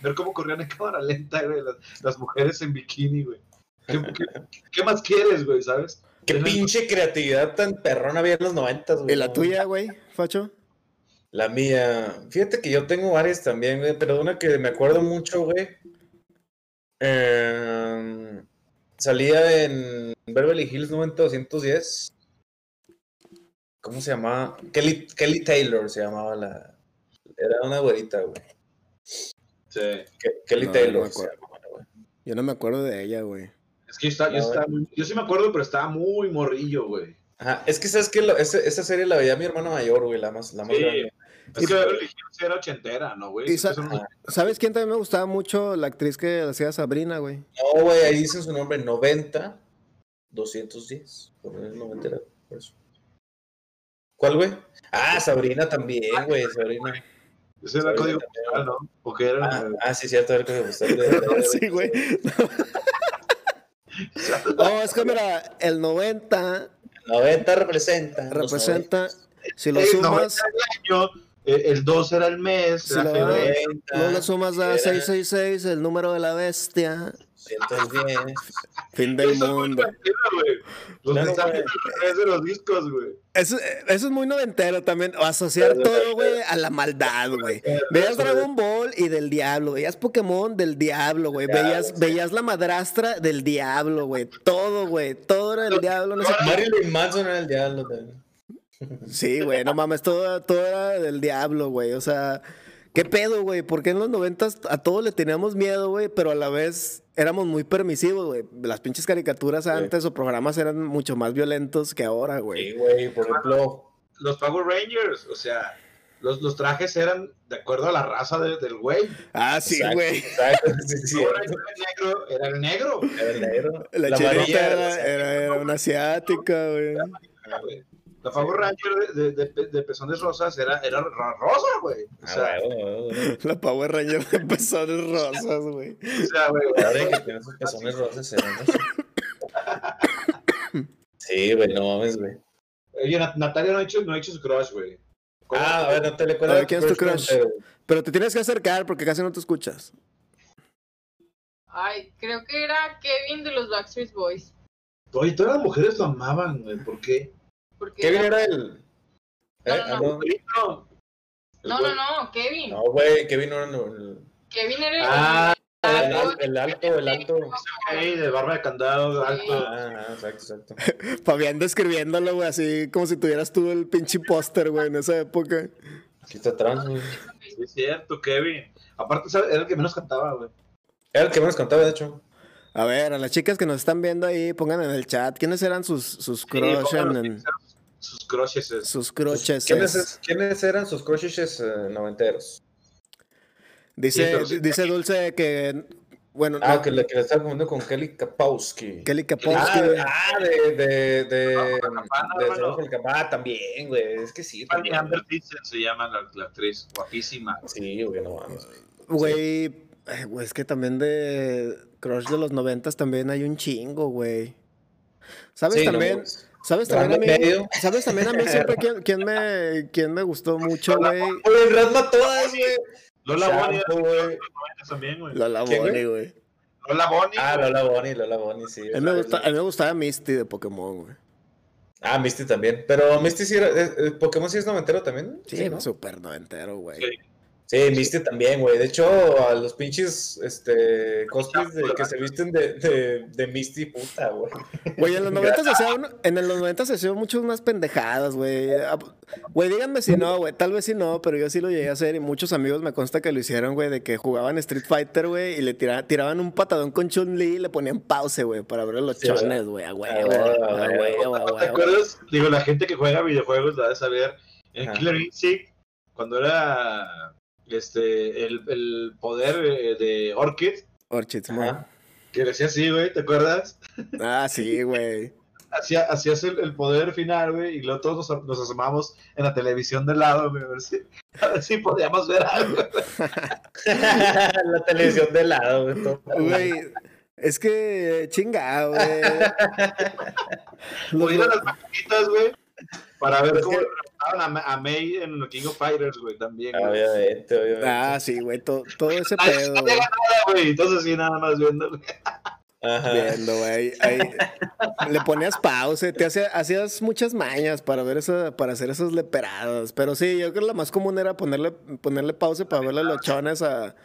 ver cómo corrían en cámara lenta, güey, las, las mujeres en bikini, güey. ¿Qué, qué- qué más quieres, güey, sabes? Qué pinche creatividad tan perrona había en los noventas, güey. ¿Y la tuya, güey, Facho? La mía. Fíjate que yo tengo varias también, güey, pero una que me acuerdo mucho, güey. eh, salía en Beverly Hills 90210. ¿Cómo se llamaba? Kelly, Kelly Taylor se llamaba la. Era una güerita, güey. Sí. Ke- Kelly No, Taylor. no llamaba. Yo no me acuerdo de ella, güey. Es que yo, estaba- yo, estaba muy- yo sí me acuerdo, pero estaba muy morrillo, güey. Ajá, es que sabes que esa, esa serie la veía mi hermana mayor, güey, la más, la más Sí. grande. Es que Beverly Hills era ochentera, ¿no, güey? Y Sí, sa- que ¿Sabes quién también me gustaba mucho? La actriz que hacía Sabrina, güey. No, güey, ahí dicen su nombre, 90, 210. Por es 90, era por eso. ¿Cuál, güey? Ah, Sabrina también, güey, Sabrina. Ese era Sabrina código postal, ¿no? Porque era. Ah, ah, sí, cierto, era el código postal de- de- <laughs> de- Sí, güey. <laughs> No, es que mira, el 90 90 representa. representa, si lo el sumas, 90 era el año, eh, el 2 era el mes. Si era lo- febrero. 90, no le sumas a era 666, el número de la bestia, 110. fin del Eso es muy mundo. noventero, güey. Los Claro, mensajes de los discos, güey. Eso, eso es muy noventero también, o asociar todo, güey, a la maldad, güey. Veías Dragon Ball y del diablo, veías Pokémon del diablo, güey. Veías, veías la madrastra del diablo, güey. Todo, güey, todo era del diablo, no sé qué. Marilyn Manson era el diablo también. Sí, güey, no mames, todo, todo era del diablo, güey. O sea, ¿qué pedo, güey? Porque en los noventas a todos le teníamos miedo, güey, pero a la vez éramos muy permisivos, güey. Las pinches caricaturas antes o programas eran mucho más violentos que ahora, güey. Sí, güey, por ejemplo. Los Power Rangers, o sea, los, los trajes eran de acuerdo a la raza de- del güey. Ah, sí, exacto, güey. Exacto, sí, <laughs> era negro, era el negro. Era el negro. La, La era, era, era una asiática, güey. La Power Ranger de, de, de- de pezones rosas era, era ra- rosa, güey. O Ah, sea. <laughs> La Power Ranger de pezones rosas, güey. o sea, güey, Ahora que tiene sus pezones rosas. <laughs> Sí, güey, no mames, güey. Oye, Nat- Natalia no ha hecho, no ha hecho su crush, güey. Ah, a ver, no te le A ver, ¿quién es tu crush? noventero? Pero te tienes que acercar porque casi no te escuchas. Ay, creo que era Kevin de los Backstreet Boys. Oye, todas las mujeres lo amaban, güey. ¿Por qué? Porque Kevin era- era el. No, ¿Eh? no, Ah, no. No, El No, güey- no, no, Kevin. No, güey, Kevin no era el. Kevin era el- Ah, El, al- el alto, el alto. Sí, de barba de candado, alto. Ah, ah, exacto, exacto. <laughs> Fabián describiéndolo, güey, así como si tuvieras tú el pinche póster, güey, en esa época. Aquí está atrás, güey. Sí, es cierto, Kevin. Aparte, ¿sabes? era el que menos cantaba, güey. Era el que menos contaba, de hecho. A ver, a las chicas que nos están viendo ahí, pongan en el chat quiénes eran sus, sus Sí, crush en, Sus crushes. es- sus crushes. ¿Quiénes, es- quiénes eran sus crushes eh, noventeros? Dice, dice Dulce que Bueno, Ah, no, que le, que le estaba confundiendo con Kelly Kapowski. Kelly Ah, Kapowski. ah, de, de, de, Campana. Ah, también, güey. Es que sí. Fanny también. Amber Thiessen se llama la, la actriz, guapísima. Sí, güey, no mames. Güey, eh, güey, es que también de Crush de los noventas también hay un chingo, güey. ¿Sabes Sí, no, también? pues. ¿Sabes también a mí? ¿Sabes también a mí siempre quién, quién me, quién me gustó mucho, güey? Oye, Rasma todas, güey. Lola Bonnie güey. también, güey. Lola ¿Quién, Bonnie, güey? Lola Bonnie. Ah, Lola Bonnie, Lola Bonnie, sí. A mí, me gusta, a mí me gustaba Misty de Pokémon, güey. Ah, Misty también. Pero Misty sí era. eh, eh, Pokémon sí es noventero también. Sí, ¿no? súper noventero, güey. Sí. Sí, Misty también, güey. De hecho, a los pinches este, cosplays de, que se visten de, de, de Misty, puta, güey. Güey, en los 90 <laughs> se hacían, en los 90 se hacían muchas unas pendejadas, güey. Ah, Güey, díganme si no, güey. Tal vez si no, pero yo sí lo llegué a hacer y muchos amigos me consta que lo hicieron, güey, de que jugaban Street Fighter, güey, y le tira- tiraban un patadón con Chun-Li y le ponían pause, güey, para ver los Sí, chones, güey. A huevo, huevo, a a huevo, a ¿Te acuerdas? Digo, la gente que juega videojuegos la de saber. En. Killer Instinct, cuando era este el, el poder eh, de Orchid, Orchids, Ajá. que decía así, güey, ¿te acuerdas? Ah, sí, güey. <laughs> Hacía, hacías el, el poder final, güey, y luego todos nos, nos asomamos en la televisión de lado, güey, a ver si, <laughs> a ver si podíamos ver algo. <laughs> la televisión de lado, güey. Güey, es que chingado, güey. O Los- ir a las maquinitas, güey, para ver cómo que- preguntaban a, Ma- a May en los King of Fighters, güey, también. güey. Obviamente, obviamente. Ah, sí, güey, to- todo ese Ay, pedo, no güey. llega nada, güey, entonces sí, nada más viendo. <laughs> Ajá. Viendo, güey. Le ponías pausa, te hacía- hacías muchas mañas para ver esa, para hacer esas leperadas. Pero sí, yo creo que la más común era ponerle, ponerle pausa para verle los chones a,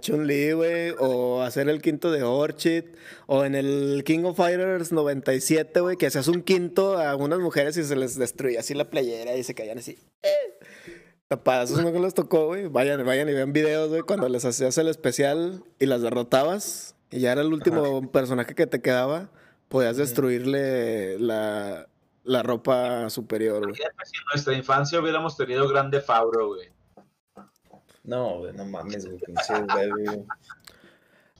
Chun-Li, güey. O hacer el quinto de Orchid. O en el King of Fighters 97, güey, que hacías un quinto a unas mujeres y se les destruía así la playera y se caían así. ¡eh! Tapadas, eso no les tocó, güey. Vayan, vayan y vean videos, güey, cuando les hacías el especial y las derrotabas y ya era el último personaje que te quedaba, podías destruirle la, la ropa superior, güey. Si en nuestra infancia hubiéramos tenido grande Fauro, güey. No, güey, no mames, güey. baby.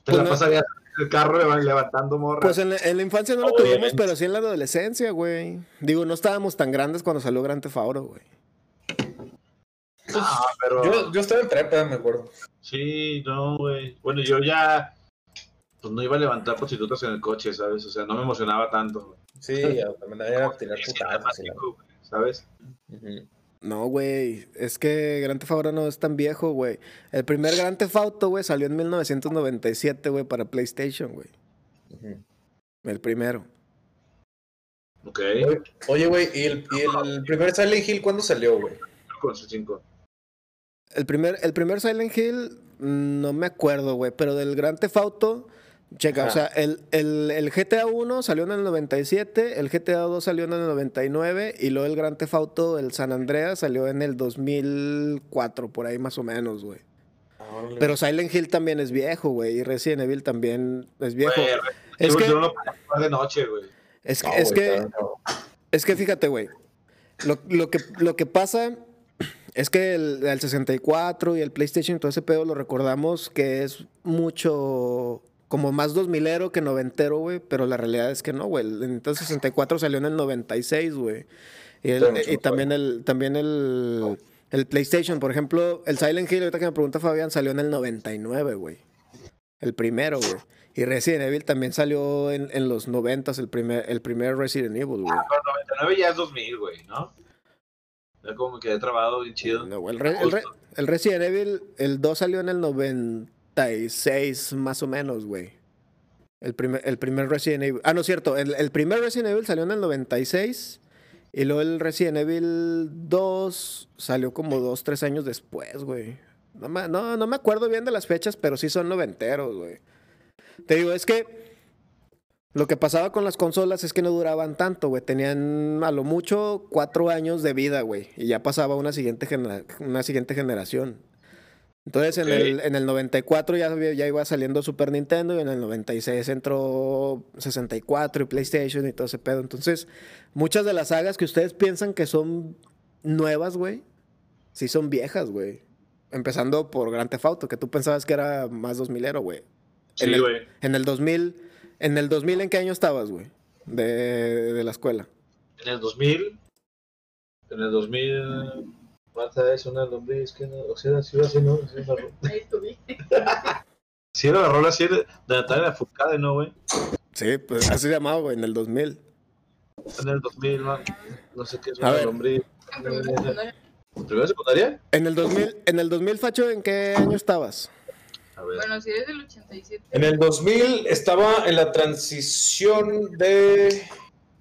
Te Pues la no- pasarías en el carro leva- levantando morras. Pues en la, en la infancia no lo tuvimos, pero sí en la adolescencia, güey. Digo, no estábamos tan grandes cuando salió Gran Theft Auto, güey. No, pero... Yo, yo estaba en prepa, me acuerdo. Sí, no, güey. Bueno, yo ya... Pues no iba a levantar prostitutas en el coche, ¿sabes? O sea, no me emocionaba tanto. güey. Sí, <laughs> también era tirar güey, ¿Sabes? No, güey. Es que Gran Theft Auto no es tan viejo, güey. El primer Gran Theft Auto, güey, salió en 1997, güey, para PlayStation, güey. El primero. Ok. Oye- güey, ¿y el, y el primer Silent Hill cuándo salió, güey? Con su cinco. El primer, el primer Silent Hill, mm, no me acuerdo, güey, pero del Gran Theft Auto, checa, Ajá. o sea, el, el, el GTA 1 salió en el 97, el GTA 2 salió en el 99 y luego el Gran Theft Auto, el San Andreas, salió en el 2004, por ahí más o menos, güey. Pero Silent Hill también es viejo, güey, y Resident Evil también es viejo. Güey, Es que, de noche, güey. es, que- No, es güey, que, es que fíjate, güey. Lo, lo que, lo que pasa es que el, el 64 y el PlayStation todo ese pedo lo recordamos que es mucho como más 2000ero que noventero, güey. Pero la realidad es que no, güey. El Nintendo 64 salió en el 96, güey. Y, el- y también el, también el, el PlayStation, por ejemplo, el Silent Hill, ahorita que me pregunta Fabián, salió en el 99, güey. El primero, güey. Y Resident Evil también salió en, en los 90, el primer, el primer Resident Evil, güey. Pero 99 ya es 2000, güey, ¿no? Ya como me quedé trabado bien chido. No, el, re- el re- el Resident Evil, el 2 salió en el 96, más o menos, güey. El primer, el primer Resident Evil. Ah, no, cierto. El, el primer Resident Evil salió en el 96. Y luego el Resident Evil 2 salió como 2, 3 años después, güey. No, me- no, no me acuerdo bien de las fechas, pero sí son noventeros, güey. Te digo, es que lo que pasaba con las consolas es que no duraban tanto, güey. Tenían a lo mucho cuatro años de vida, güey. Y ya pasaba una siguiente, una siguiente generación. Entonces en, el, en el 94 ya, ya iba saliendo Super Nintendo y en el 96 entró 64 y PlayStation y todo ese pedo. Entonces, muchas de las sagas que ustedes piensan que son nuevas, güey, sí son viejas, güey. Empezando por Grand Theft Auto, que tú pensabas que era más 2000ero, güey. En Sí, güey. En el 2000, en el 2000 ¿en qué año estabas, güey? De, de la escuela. En el 2000. En el 2000. Marta es una lombriz que no. O sea, sí, así, ¿no? Sí, la Ahí estuviste. <laughs> sí, era la rola así de, de Natalia Furcade, ¿no, güey? Sí, pues así se llamaba, güey, en el 2000. En el 2000, man. No sé qué es una lombriz. En primera secundaria. ¿Primera secundaria? En el 2000, en el 2000, Facho, ¿en qué año estabas? A ver. Bueno, si eres del 87. En el 2000 estaba en la transición de,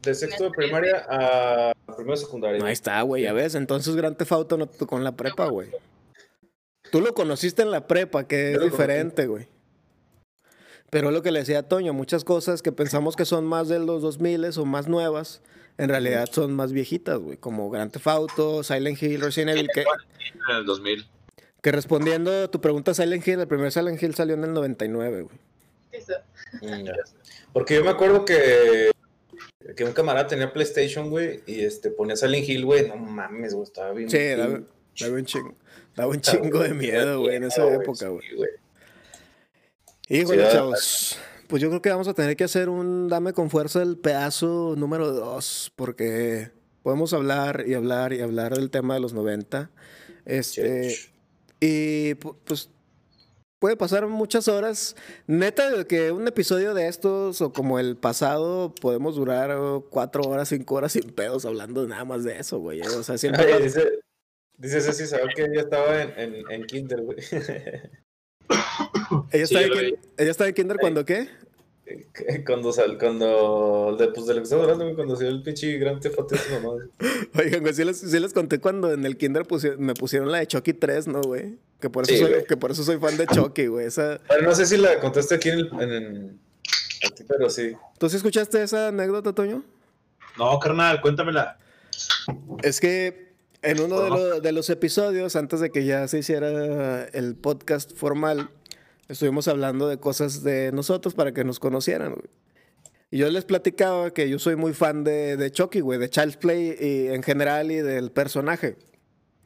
de sexto de primaria a primero de secundaria. Ahí está, güey, ya ves. Entonces Gran Tefauto no te tocó en la prepa, güey. Tú lo conociste en la prepa, que es diferente, güey. Pero es lo que le decía a Toño, muchas cosas que pensamos que son más de los 2000 o más nuevas, en realidad son más viejitas, güey. Como Gran Tefauto, Silent Hill, Resident Evil, que, En el 2000. que respondiendo a tu pregunta, Silent Hill, el primer Silent Hill salió en el 99, güey. Mm. Porque yo me acuerdo que, que un camarada tenía PlayStation, güey, y este ponía Silent Hill, güey. No mames, güey, estaba bien. Sí, daba, daba un chingo, <laughs> daba un chingo de miedo, güey, en esa época, güey. Híjole, Sí, chavos. Pues yo creo que vamos a tener que hacer un dame con fuerza el pedazo número dos, porque podemos hablar y hablar y hablar del tema de los 90. Este, y pu- pues puede pasar muchas horas. Neta, de que un episodio de estos o como el pasado podemos durar oh, cuatro horas, cinco horas sin pedos hablando nada más de eso, güey. O sea, siempre... Ay, dice, dice Ceci, ¿sabes que ella estaba en, en, en Kinder, güey? ella, Sí, está en ella está en kinder cuando qué? <laughs> cuando sal, cuando, de, pues de lo que estaba hablando, cuando salió el pinche gran tefote, su mamá. <laughs> Oigan, güey, sí les, sí les conté cuando en el kinder me pusieron la de Chucky 3, ¿no, güey? Que por eso, Sí, soy, güey. que por eso soy fan de Chucky, güey. Esa... <laughs> Pero no sé si la contaste aquí en el, en, en- aquí, pero sí. ¿Tú sí escuchaste esa anécdota, Toño? No, carnal, cuéntamela. Es que en uno de, Ajá. lo- de los episodios, antes de que ya se hiciera el podcast formal, estuvimos hablando de cosas de nosotros para que nos conocieran, güey. Y yo les platicaba que yo soy muy fan de, de Chucky, güey, de Child's Play y en general y del personaje.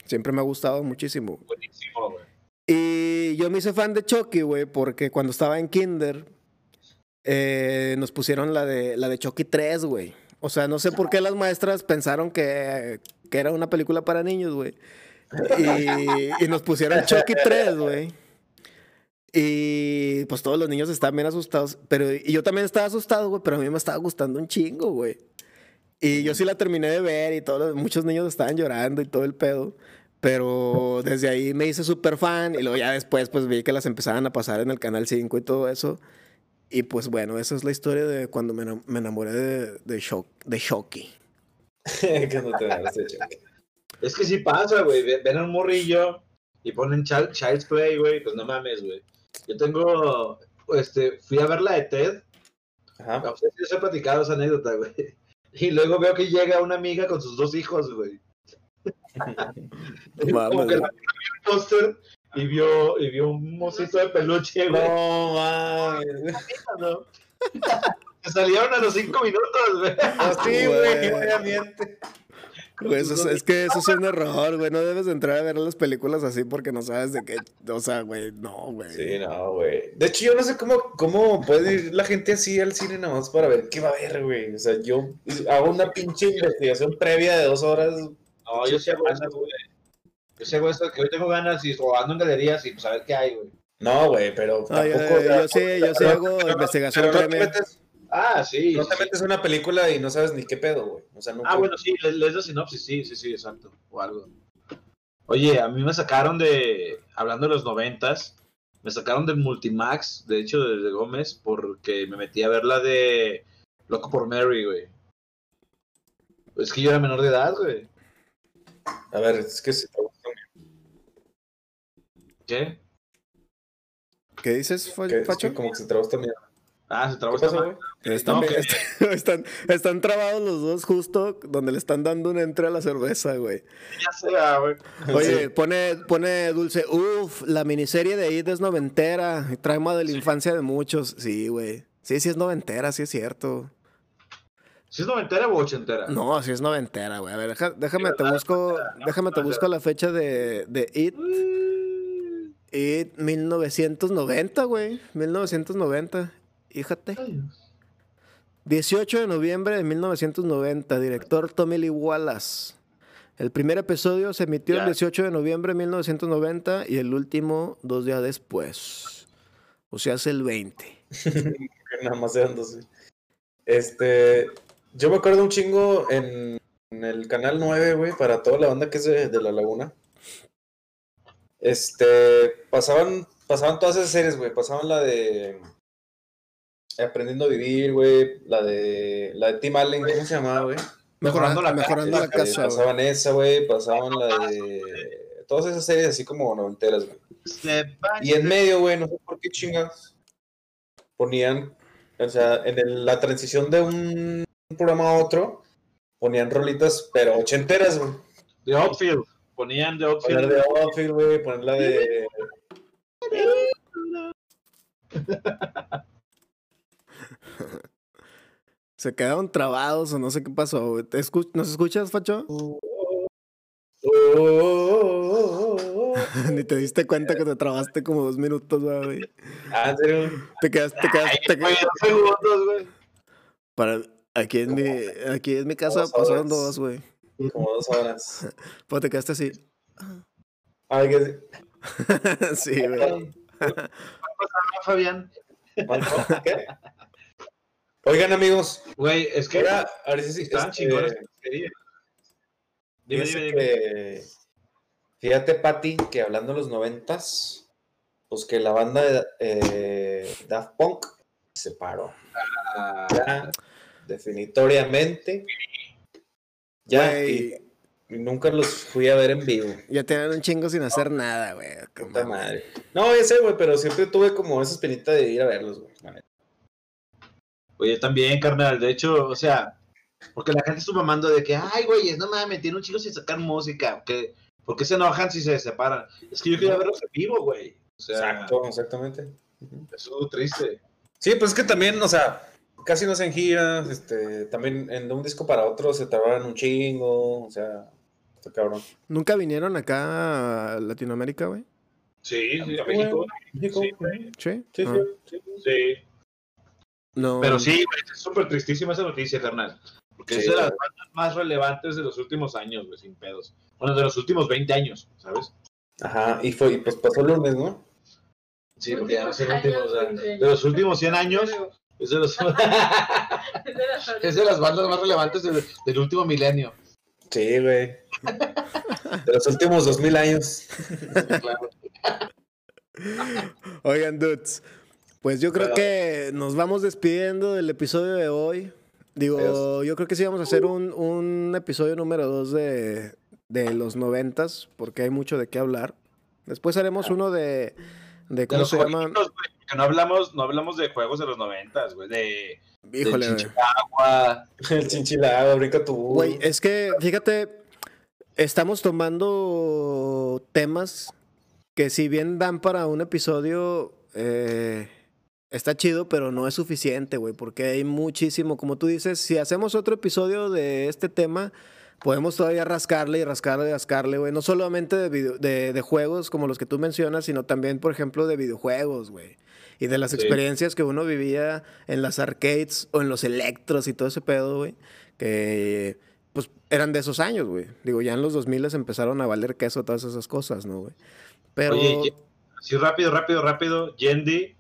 Siempre me ha gustado muchísimo. Buenísimo, güey. Y yo me hice fan de Chucky, güey, porque cuando estaba en Kinder eh, nos pusieron la de, la de Chucky 3, güey. O sea, no sé por qué las maestras pensaron que, que era una película para niños, güey. Y, y nos pusieron Chucky 3, güey. Y pues todos los niños estaban bien asustados. Pero y yo también estaba asustado, güey, pero a mí me estaba gustando un chingo, güey. Y yo sí la terminé de ver y todos, muchos niños estaban llorando y todo el pedo. Pero desde ahí me hice súper fan y luego ya después pues vi que las empezaban a pasar en el Canal 5 y todo eso. Y pues bueno, esa es la historia de cuando me, enam- me enamoré de, de, Shock, de Shocky. <laughs> que no te enamoraste de Chucky. Es que sí pasa, güey. Ve- Ven a un morrillo y ponen Child- Child's Play, güey. Pues no mames, güey. Yo tengo. Este, fui a ver la de Ted. Ajá. A ustedes les he platicado esa anécdota, güey. <laughs> Y luego veo que llega una amiga con sus dos hijos, güey. <laughs> Como que güey. la vio el póster y vio, y vio un mocito de peluche, güey. No, mames. ¿no? <laughs> Se salieron a los cinco minutos, güey. Así, Güey. güey, obviamente. Güey, eso es, es que eso es un error, güey. No debes de entrar a ver las películas así porque no sabes de qué. O sea, güey, no, güey. Sí, no, güey. De hecho, yo no sé cómo, cómo puede ir la gente así al cine nada más para ver qué va a ver, güey. O sea, yo hago una pinche investigación previa de dos horas. No, yo sí hago eso, güey. Yo sí hago eso, que hoy tengo ganas y robando en galerías y pues a ver qué hay, güey. No, güey, pero yo, tampoco. yo sí, yo sí hago pero- investigación no previa. metes, Ah, sí. no sí, te sí. metes en una película y no sabes ni qué pedo, güey. O sea, nunca. Ah, bueno, sí, les doy sinopsis, sí, sí, sí, exacto. O algo. Oye, a mí me sacaron de, hablando de los noventas, me sacaron del Multimax, de hecho, desde Gómez, porque me metí a ver la de Loco por Mary, güey. Es que yo era menor de edad, güey. A ver, es que si te gusta ¿Qué? ¿Qué dices, es Facho? que como que se trabó también. Ah, se trabó ¿Qué esta güey? Están, No, que- <laughs> están, están trabados los dos justo donde le están dando un entre a la cerveza, güey. Ya sea, güey. Oye, Sí. pone, pone Dulce, uff, la miniserie de Id es noventera, trauma de la infancia de muchos. Sí, güey. Sí, sí es noventera, sí es cierto. ¿Si es noventera o ochentera? No, sí es noventera, güey. A ver, deja- déjame te busco, déjame te busco la fecha de, de It. Y 1990, güey. 1990. Fíjate. 18 de noviembre de 1990. Director Tommy Lee Wallace. El primer episodio se emitió el Ya. 18 de noviembre de 1990 y el último dos días después. O sea, hace el 20. Que <laughs> nada más eran dos. Este, yo me acuerdo un chingo en, en el canal 9, güey, para toda la banda que es de, de La Laguna. Este, pasaban, pasaban todas esas series, güey. Pasaban la de Aprendiendo a Vivir, güey. La de, la de Tim Allen, ¿cómo se llamaba, güey? Mejorando la mejorando la casa. pasaban esa, güey. Pasaban la de... Todas esas series así como noventeras, güey. Y en medio, güey, no sé por qué chingas. Ponían, o sea, en el- la transición de un programa a otro, ponían rolitas, pero ochenteras, güey. The Outfield. Ponían Poner Outfield. de Outfield, güey, poner la de. <laughs> <laughs> Se quedaron trabados o no sé qué pasó. güey. ¿Te escu- ¿Nos escuchas, Facho? Oh, oh, oh, oh, oh. Ni te diste cuenta que te trabaste como dos minutos, güey. Ah, serio. Te quedaste, te quedaste, te Güey, quedaste- dos segundos, güey. Para, aquí en mi, aquí en mi casa Dos pasaron horas. dos, güey. Como dos horas. <laughs> Pues te quedaste así. Ay, que sí, <laughs> güey. <laughs> Ah, Fabián. ¿Qué? Oigan, amigos, Güey, es que ahora, ahora sí, sí, estaban este, chingones. Dime, dime, dime. que- Fíjate, Pati, que hablando de los noventas, pues que la banda de eh, Daft Punk se paró. Ah, Ya, definitoriamente. Ya, y, y nunca los fui a ver en vivo. ya tenían un chingo sin hacer nada, güey. Puta madre. No, ya sé, güey, pero siempre tuve como esa espinita de ir a verlos, güey. Neta. Oye, también, carnal. De hecho, o sea, porque la gente estuvo mamando de que, ay, güey, no mames, tiene un chico sin sacar música. Que, ¿Por qué se enojan si se separan? Es que yo quería verlos en vivo, güey. O sea, Exacto, exactamente. Eso es triste. Sí, pues es que también, o sea, casi no hacen giras, este, también en de un disco para otro se tardaban un chingo, o sea, está cabrón. ¿Nunca vinieron acá a Latinoamérica, güey? Sí, sí, a México. México, Sí. Sí. Sí, Ah, sí, sí. No. Pero sí, güey, es súper tristísima esa noticia, carnal. Porque Sí, es de las bandas más relevantes de los últimos años, güey, sin pedos. Bueno, de los últimos 20 años, ¿sabes? Ajá, y fue, y pues pasó el lunes, ¿no? Sí, porque ya no son Últimos de los últimos 100 años, es de, los, <laughs> <laughs> es de las bandas más relevantes del, del último milenio. Sí, güey. De los últimos dos mil años. Claro. Oigan, dudes. Pues yo creo que nos vamos despidiendo del episodio de hoy. Digo, Adiós. yo creo que sí vamos a hacer un, un episodio número dos de, de los noventas, porque hay mucho de qué hablar. Después haremos uno de, de ¿cómo se llama? no hablamos, no hablamos de juegos de los 90, güey, de, Híjole, güey. Chinchilagua. <laughs> El chinchilado, brinca tu. Güey, es que, fíjate, estamos tomando temas que si bien dan para un episodio, eh, está chido, pero no es suficiente, güey, porque hay muchísimo, como tú dices, si hacemos otro episodio de este tema, podemos todavía rascarle y rascarle y rascarle, güey, no solamente de, video- de, de juegos como los que tú mencionas, sino también, por ejemplo, de videojuegos, güey. Y de las Sí. experiencias que uno vivía en las arcades o en los electros y todo ese pedo, güey que pues eran de esos años, güey. Digo, ya en los 2000 empezaron a valer queso todas esas cosas, ¿no, güey? Pero Oye, Ye- así rápido, rápido, rápido, Yendi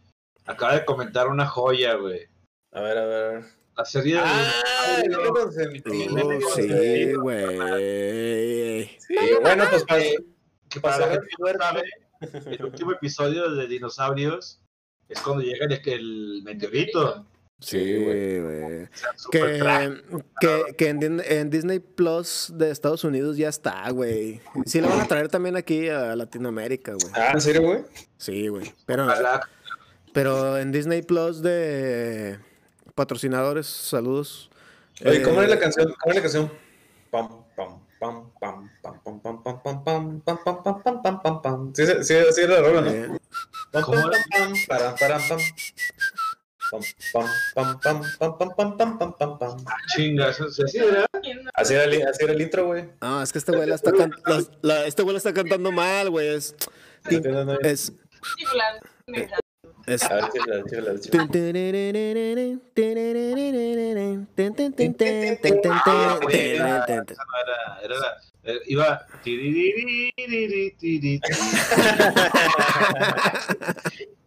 acaba de comentar una joya, güey. A ver, a ver. La serie de... Ah, de- no. Oh, sí, güey. Sí, bueno, pues para, que para la gente que no sabe, el <laughs> último episodio de Dinosaurios es cuando llega el, el meteorito. Sí, güey. Super Que, que, que en Disney Plus de Estados Unidos ya está, güey. Sí lo van a traer también aquí a Latinoamérica, güey. Ah, ¿en serio, güey? Sí, güey. Pero, Ojalá. Pero en Disney Plus de patrocinadores, saludos. Oye, ¿cómo Eh, es la canción? ¿Cómo es la canción? Pam, pam, pam, pam, pam, pam, pam, pam, pam, pam, pam, pam, pam, pam, pam, pam, pam. Sí, sí, sí, era la rola, ¿no? eh, Pam, ¿Cómo pam, era? pam, pam, param, param, pam. Pam, pam, pam, pam, pam, pam, pam, pam, pam, pam, pam. Chinga, eso sí, así era. Así era, el- así era el intro, güey. No, es que este güey la está, can- la- la- este güey la está cantando mal, güey. Es es. A ver, Ah, eh, iba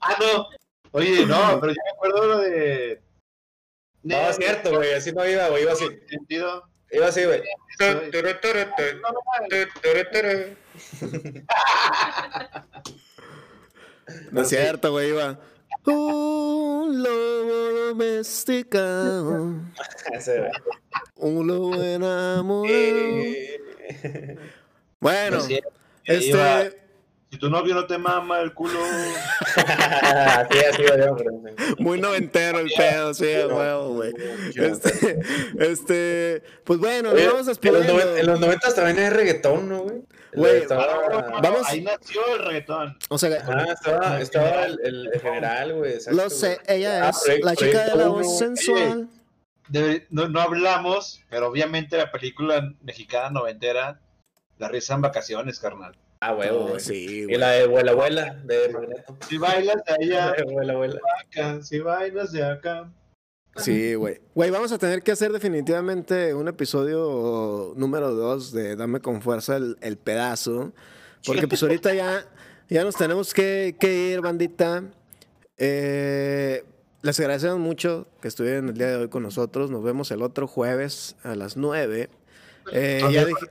ah no oye no pero yo me acuerdo lo de No, es cierto, güey. Así no iba, güey. Iba así. sentido Iba así, güey. No es cierto, güey, iba. Un lobo domesticado, un lobo enamorado. Eh, Bueno, No es cierto. Iba, este, si tu novio no te mama el culo <laughs> Así, así, muy noventero el pedo, sí, a huevo, güey. Este, este, pues bueno, nos Oye, vamos despidiendo. noven- en los 90 también hay reggaetón, ¿no, güey? Güey, estaba, Vamos- ahí nació el reggaetón O sea, Ah, estaba, estaba el, el- el general, güey. lo sé, ella Ah, es la chica de la voz Uno. sensual. No, no hablamos pero obviamente la película mexicana noventera la risa en vacaciones carnal Ah, huevo, Oh, güey. sí, Y la de abuela, abuela, de Magneto. si bailas de allá <laughs> De abuela, abuela. acá, si bailas de acá Sí, güey. Güey, vamos a tener que hacer definitivamente un episodio número 2 de Dame con Fuerza el, el pedazo. Porque pues ahorita ya, ya nos tenemos que, que ir, bandita. Eh, les agradecemos mucho que estuvieron el día de hoy con nosotros. Nos vemos el otro jueves a las 9. Eh, ya dije-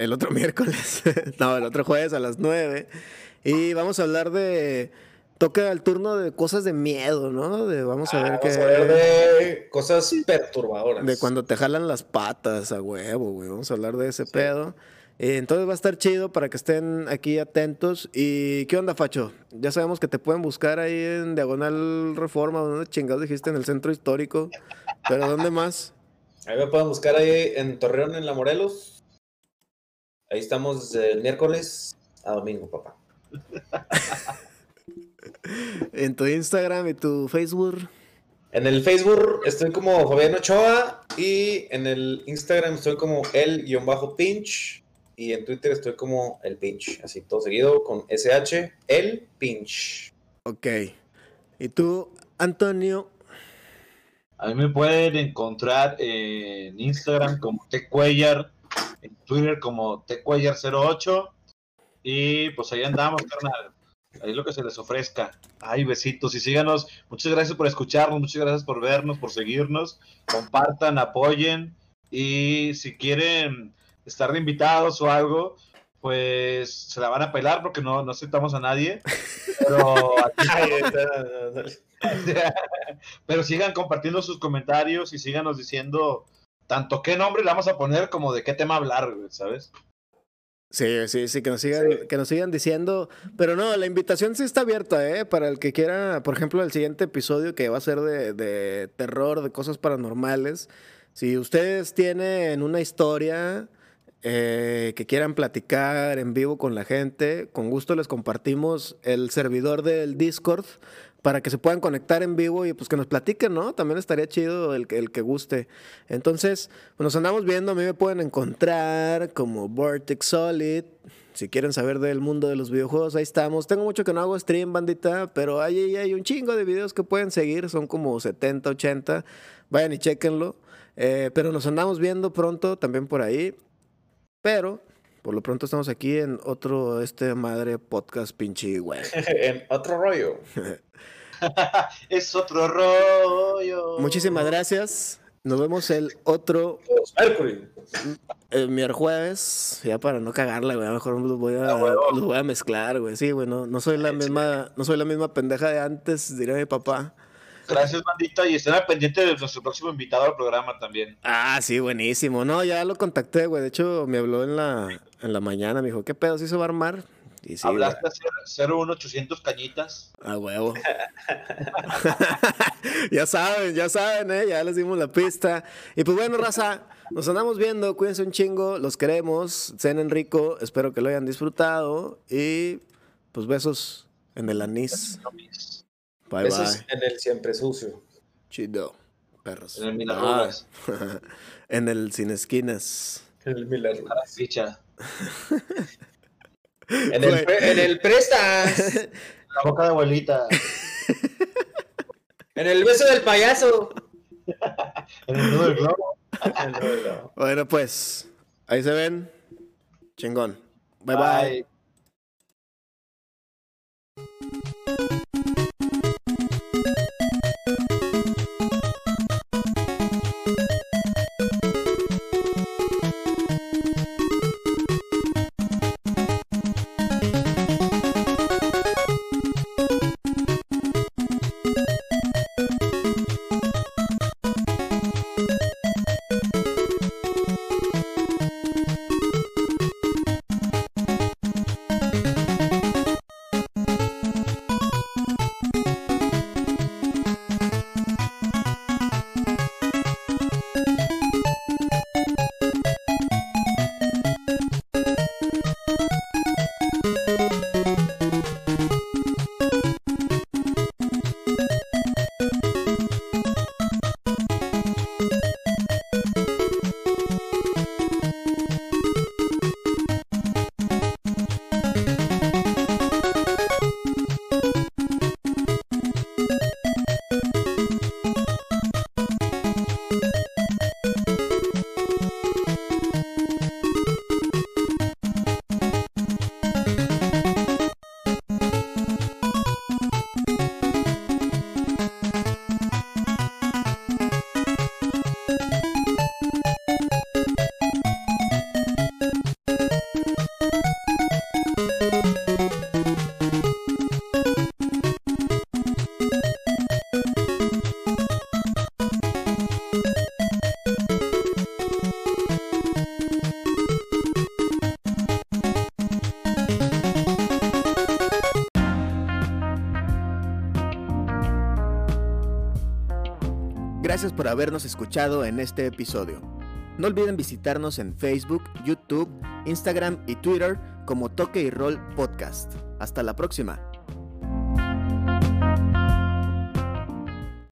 el otro <laughs> miércoles. no, el otro jueves a las 9. Y vamos a hablar de... Toca el turno de cosas de miedo, ¿no? De, vamos a Ah, ver vamos qué... a ver de cosas perturbadoras. De cuando te jalan las patas a huevo, güey. Vamos a hablar de ese pedo. Eh, entonces va a estar chido para que estén aquí atentos. ¿Y qué onda, Facho? Ya sabemos que te pueden buscar ahí en Diagonal Reforma, donde chingados dijiste en el centro histórico. Pero ¿dónde más? Ahí me pueden buscar ahí en Torreón, en La Morelos. Ahí estamos desde el miércoles a domingo, papá. <laughs> En tu Instagram y tu Facebook. En el Facebook estoy como Fabián Ochoa y en el Instagram estoy como el-pinch y en Twitter estoy como el pinch, así todo seguido con SH, el pinch. Ok. ¿Y tú, Antonio? A mí me pueden encontrar en Instagram como Tecuellar, en Twitter como Tecuellar08 y pues ahí andamos, carnal. Ahí lo que se les ofrezca. Ay, besitos y síganos. Muchas gracias por escucharnos, muchas gracias por vernos, por seguirnos. Compartan, apoyen y si quieren estar de invitados o algo, pues se la van a pelar porque no, no aceptamos a nadie. Pero <laughs> <laughs> pero sigan compartiendo sus comentarios y síganos diciendo tanto qué nombre le vamos a poner como de qué tema hablar, ¿sabes? Sí, sí, sí, que nos sigan, que nos sigan diciendo. Pero no, la invitación sí está abierta, ¿eh? Para el que quiera, por ejemplo, el siguiente episodio que va a ser de, de terror, de cosas paranormales. Si ustedes tienen una historia eh, que quieran platicar en vivo con la gente, con gusto les compartimos el servidor del Discord para que se puedan conectar en vivo y pues que nos platiquen, ¿no? También estaría chido el, que- el que guste. Entonces, pues nos andamos viendo, a mí me pueden encontrar como Vortex Solid. Si quieren saber del mundo de los videojuegos, ahí estamos. Tengo mucho que no hago stream, bandita, pero ahí, ahí hay un chingo de videos que pueden seguir, son como 70, 80. Vayan y chequenlo. Eh, pero nos andamos viendo pronto también por ahí. Pero, por lo pronto estamos aquí en otro, este madre podcast pinche, güey. <laughs> en otro rollo. <laughs> <laughs> es otro rollo. Muchísimas gracias. Nos vemos el otro Mercury. el miércoles, ya para no cagarla, güey. A lo mejor los voy a, los voy a mezclar, güey. Sí, güey, no, no soy la misma, no soy la misma pendeja de antes, diría mi papá. Gracias, bandita, y estén al pendiente de nuestro próximo invitado al programa también. Ah, sí, buenísimo. No, ya lo contacté, güey. De hecho, me habló en la, en la mañana, me dijo, ¿qué pedo? ¿Sí se va a armar? Sí, güey. Hablaste a 01800 cañitas. A huevo. <laughs> ya saben, ya saben, ¿eh? Ya les dimos la pista. Y pues bueno, raza, nos andamos viendo. Cuídense un chingo. Los queremos. Cenen rico. Espero que lo hayan disfrutado. Y pues besos en el anís. Bye, Besos bye. en el siempre sucio. Chido. Perros. En el Milarrugas. Bye. <laughs> en el sin esquinas. El milagro. <laughs> En el, pre- en el prestas. <laughs> La boca de abuelita. <laughs> En el beso del payaso. <laughs> En el nudo del globo. Bueno, pues, ahí se ven. Chingón. bye. bye. Bye. Habernos escuchado en este episodio. No olviden visitarnos en Facebook, YouTube, Instagram y Twitter como Toque y Roll Podcast. Hasta la próxima.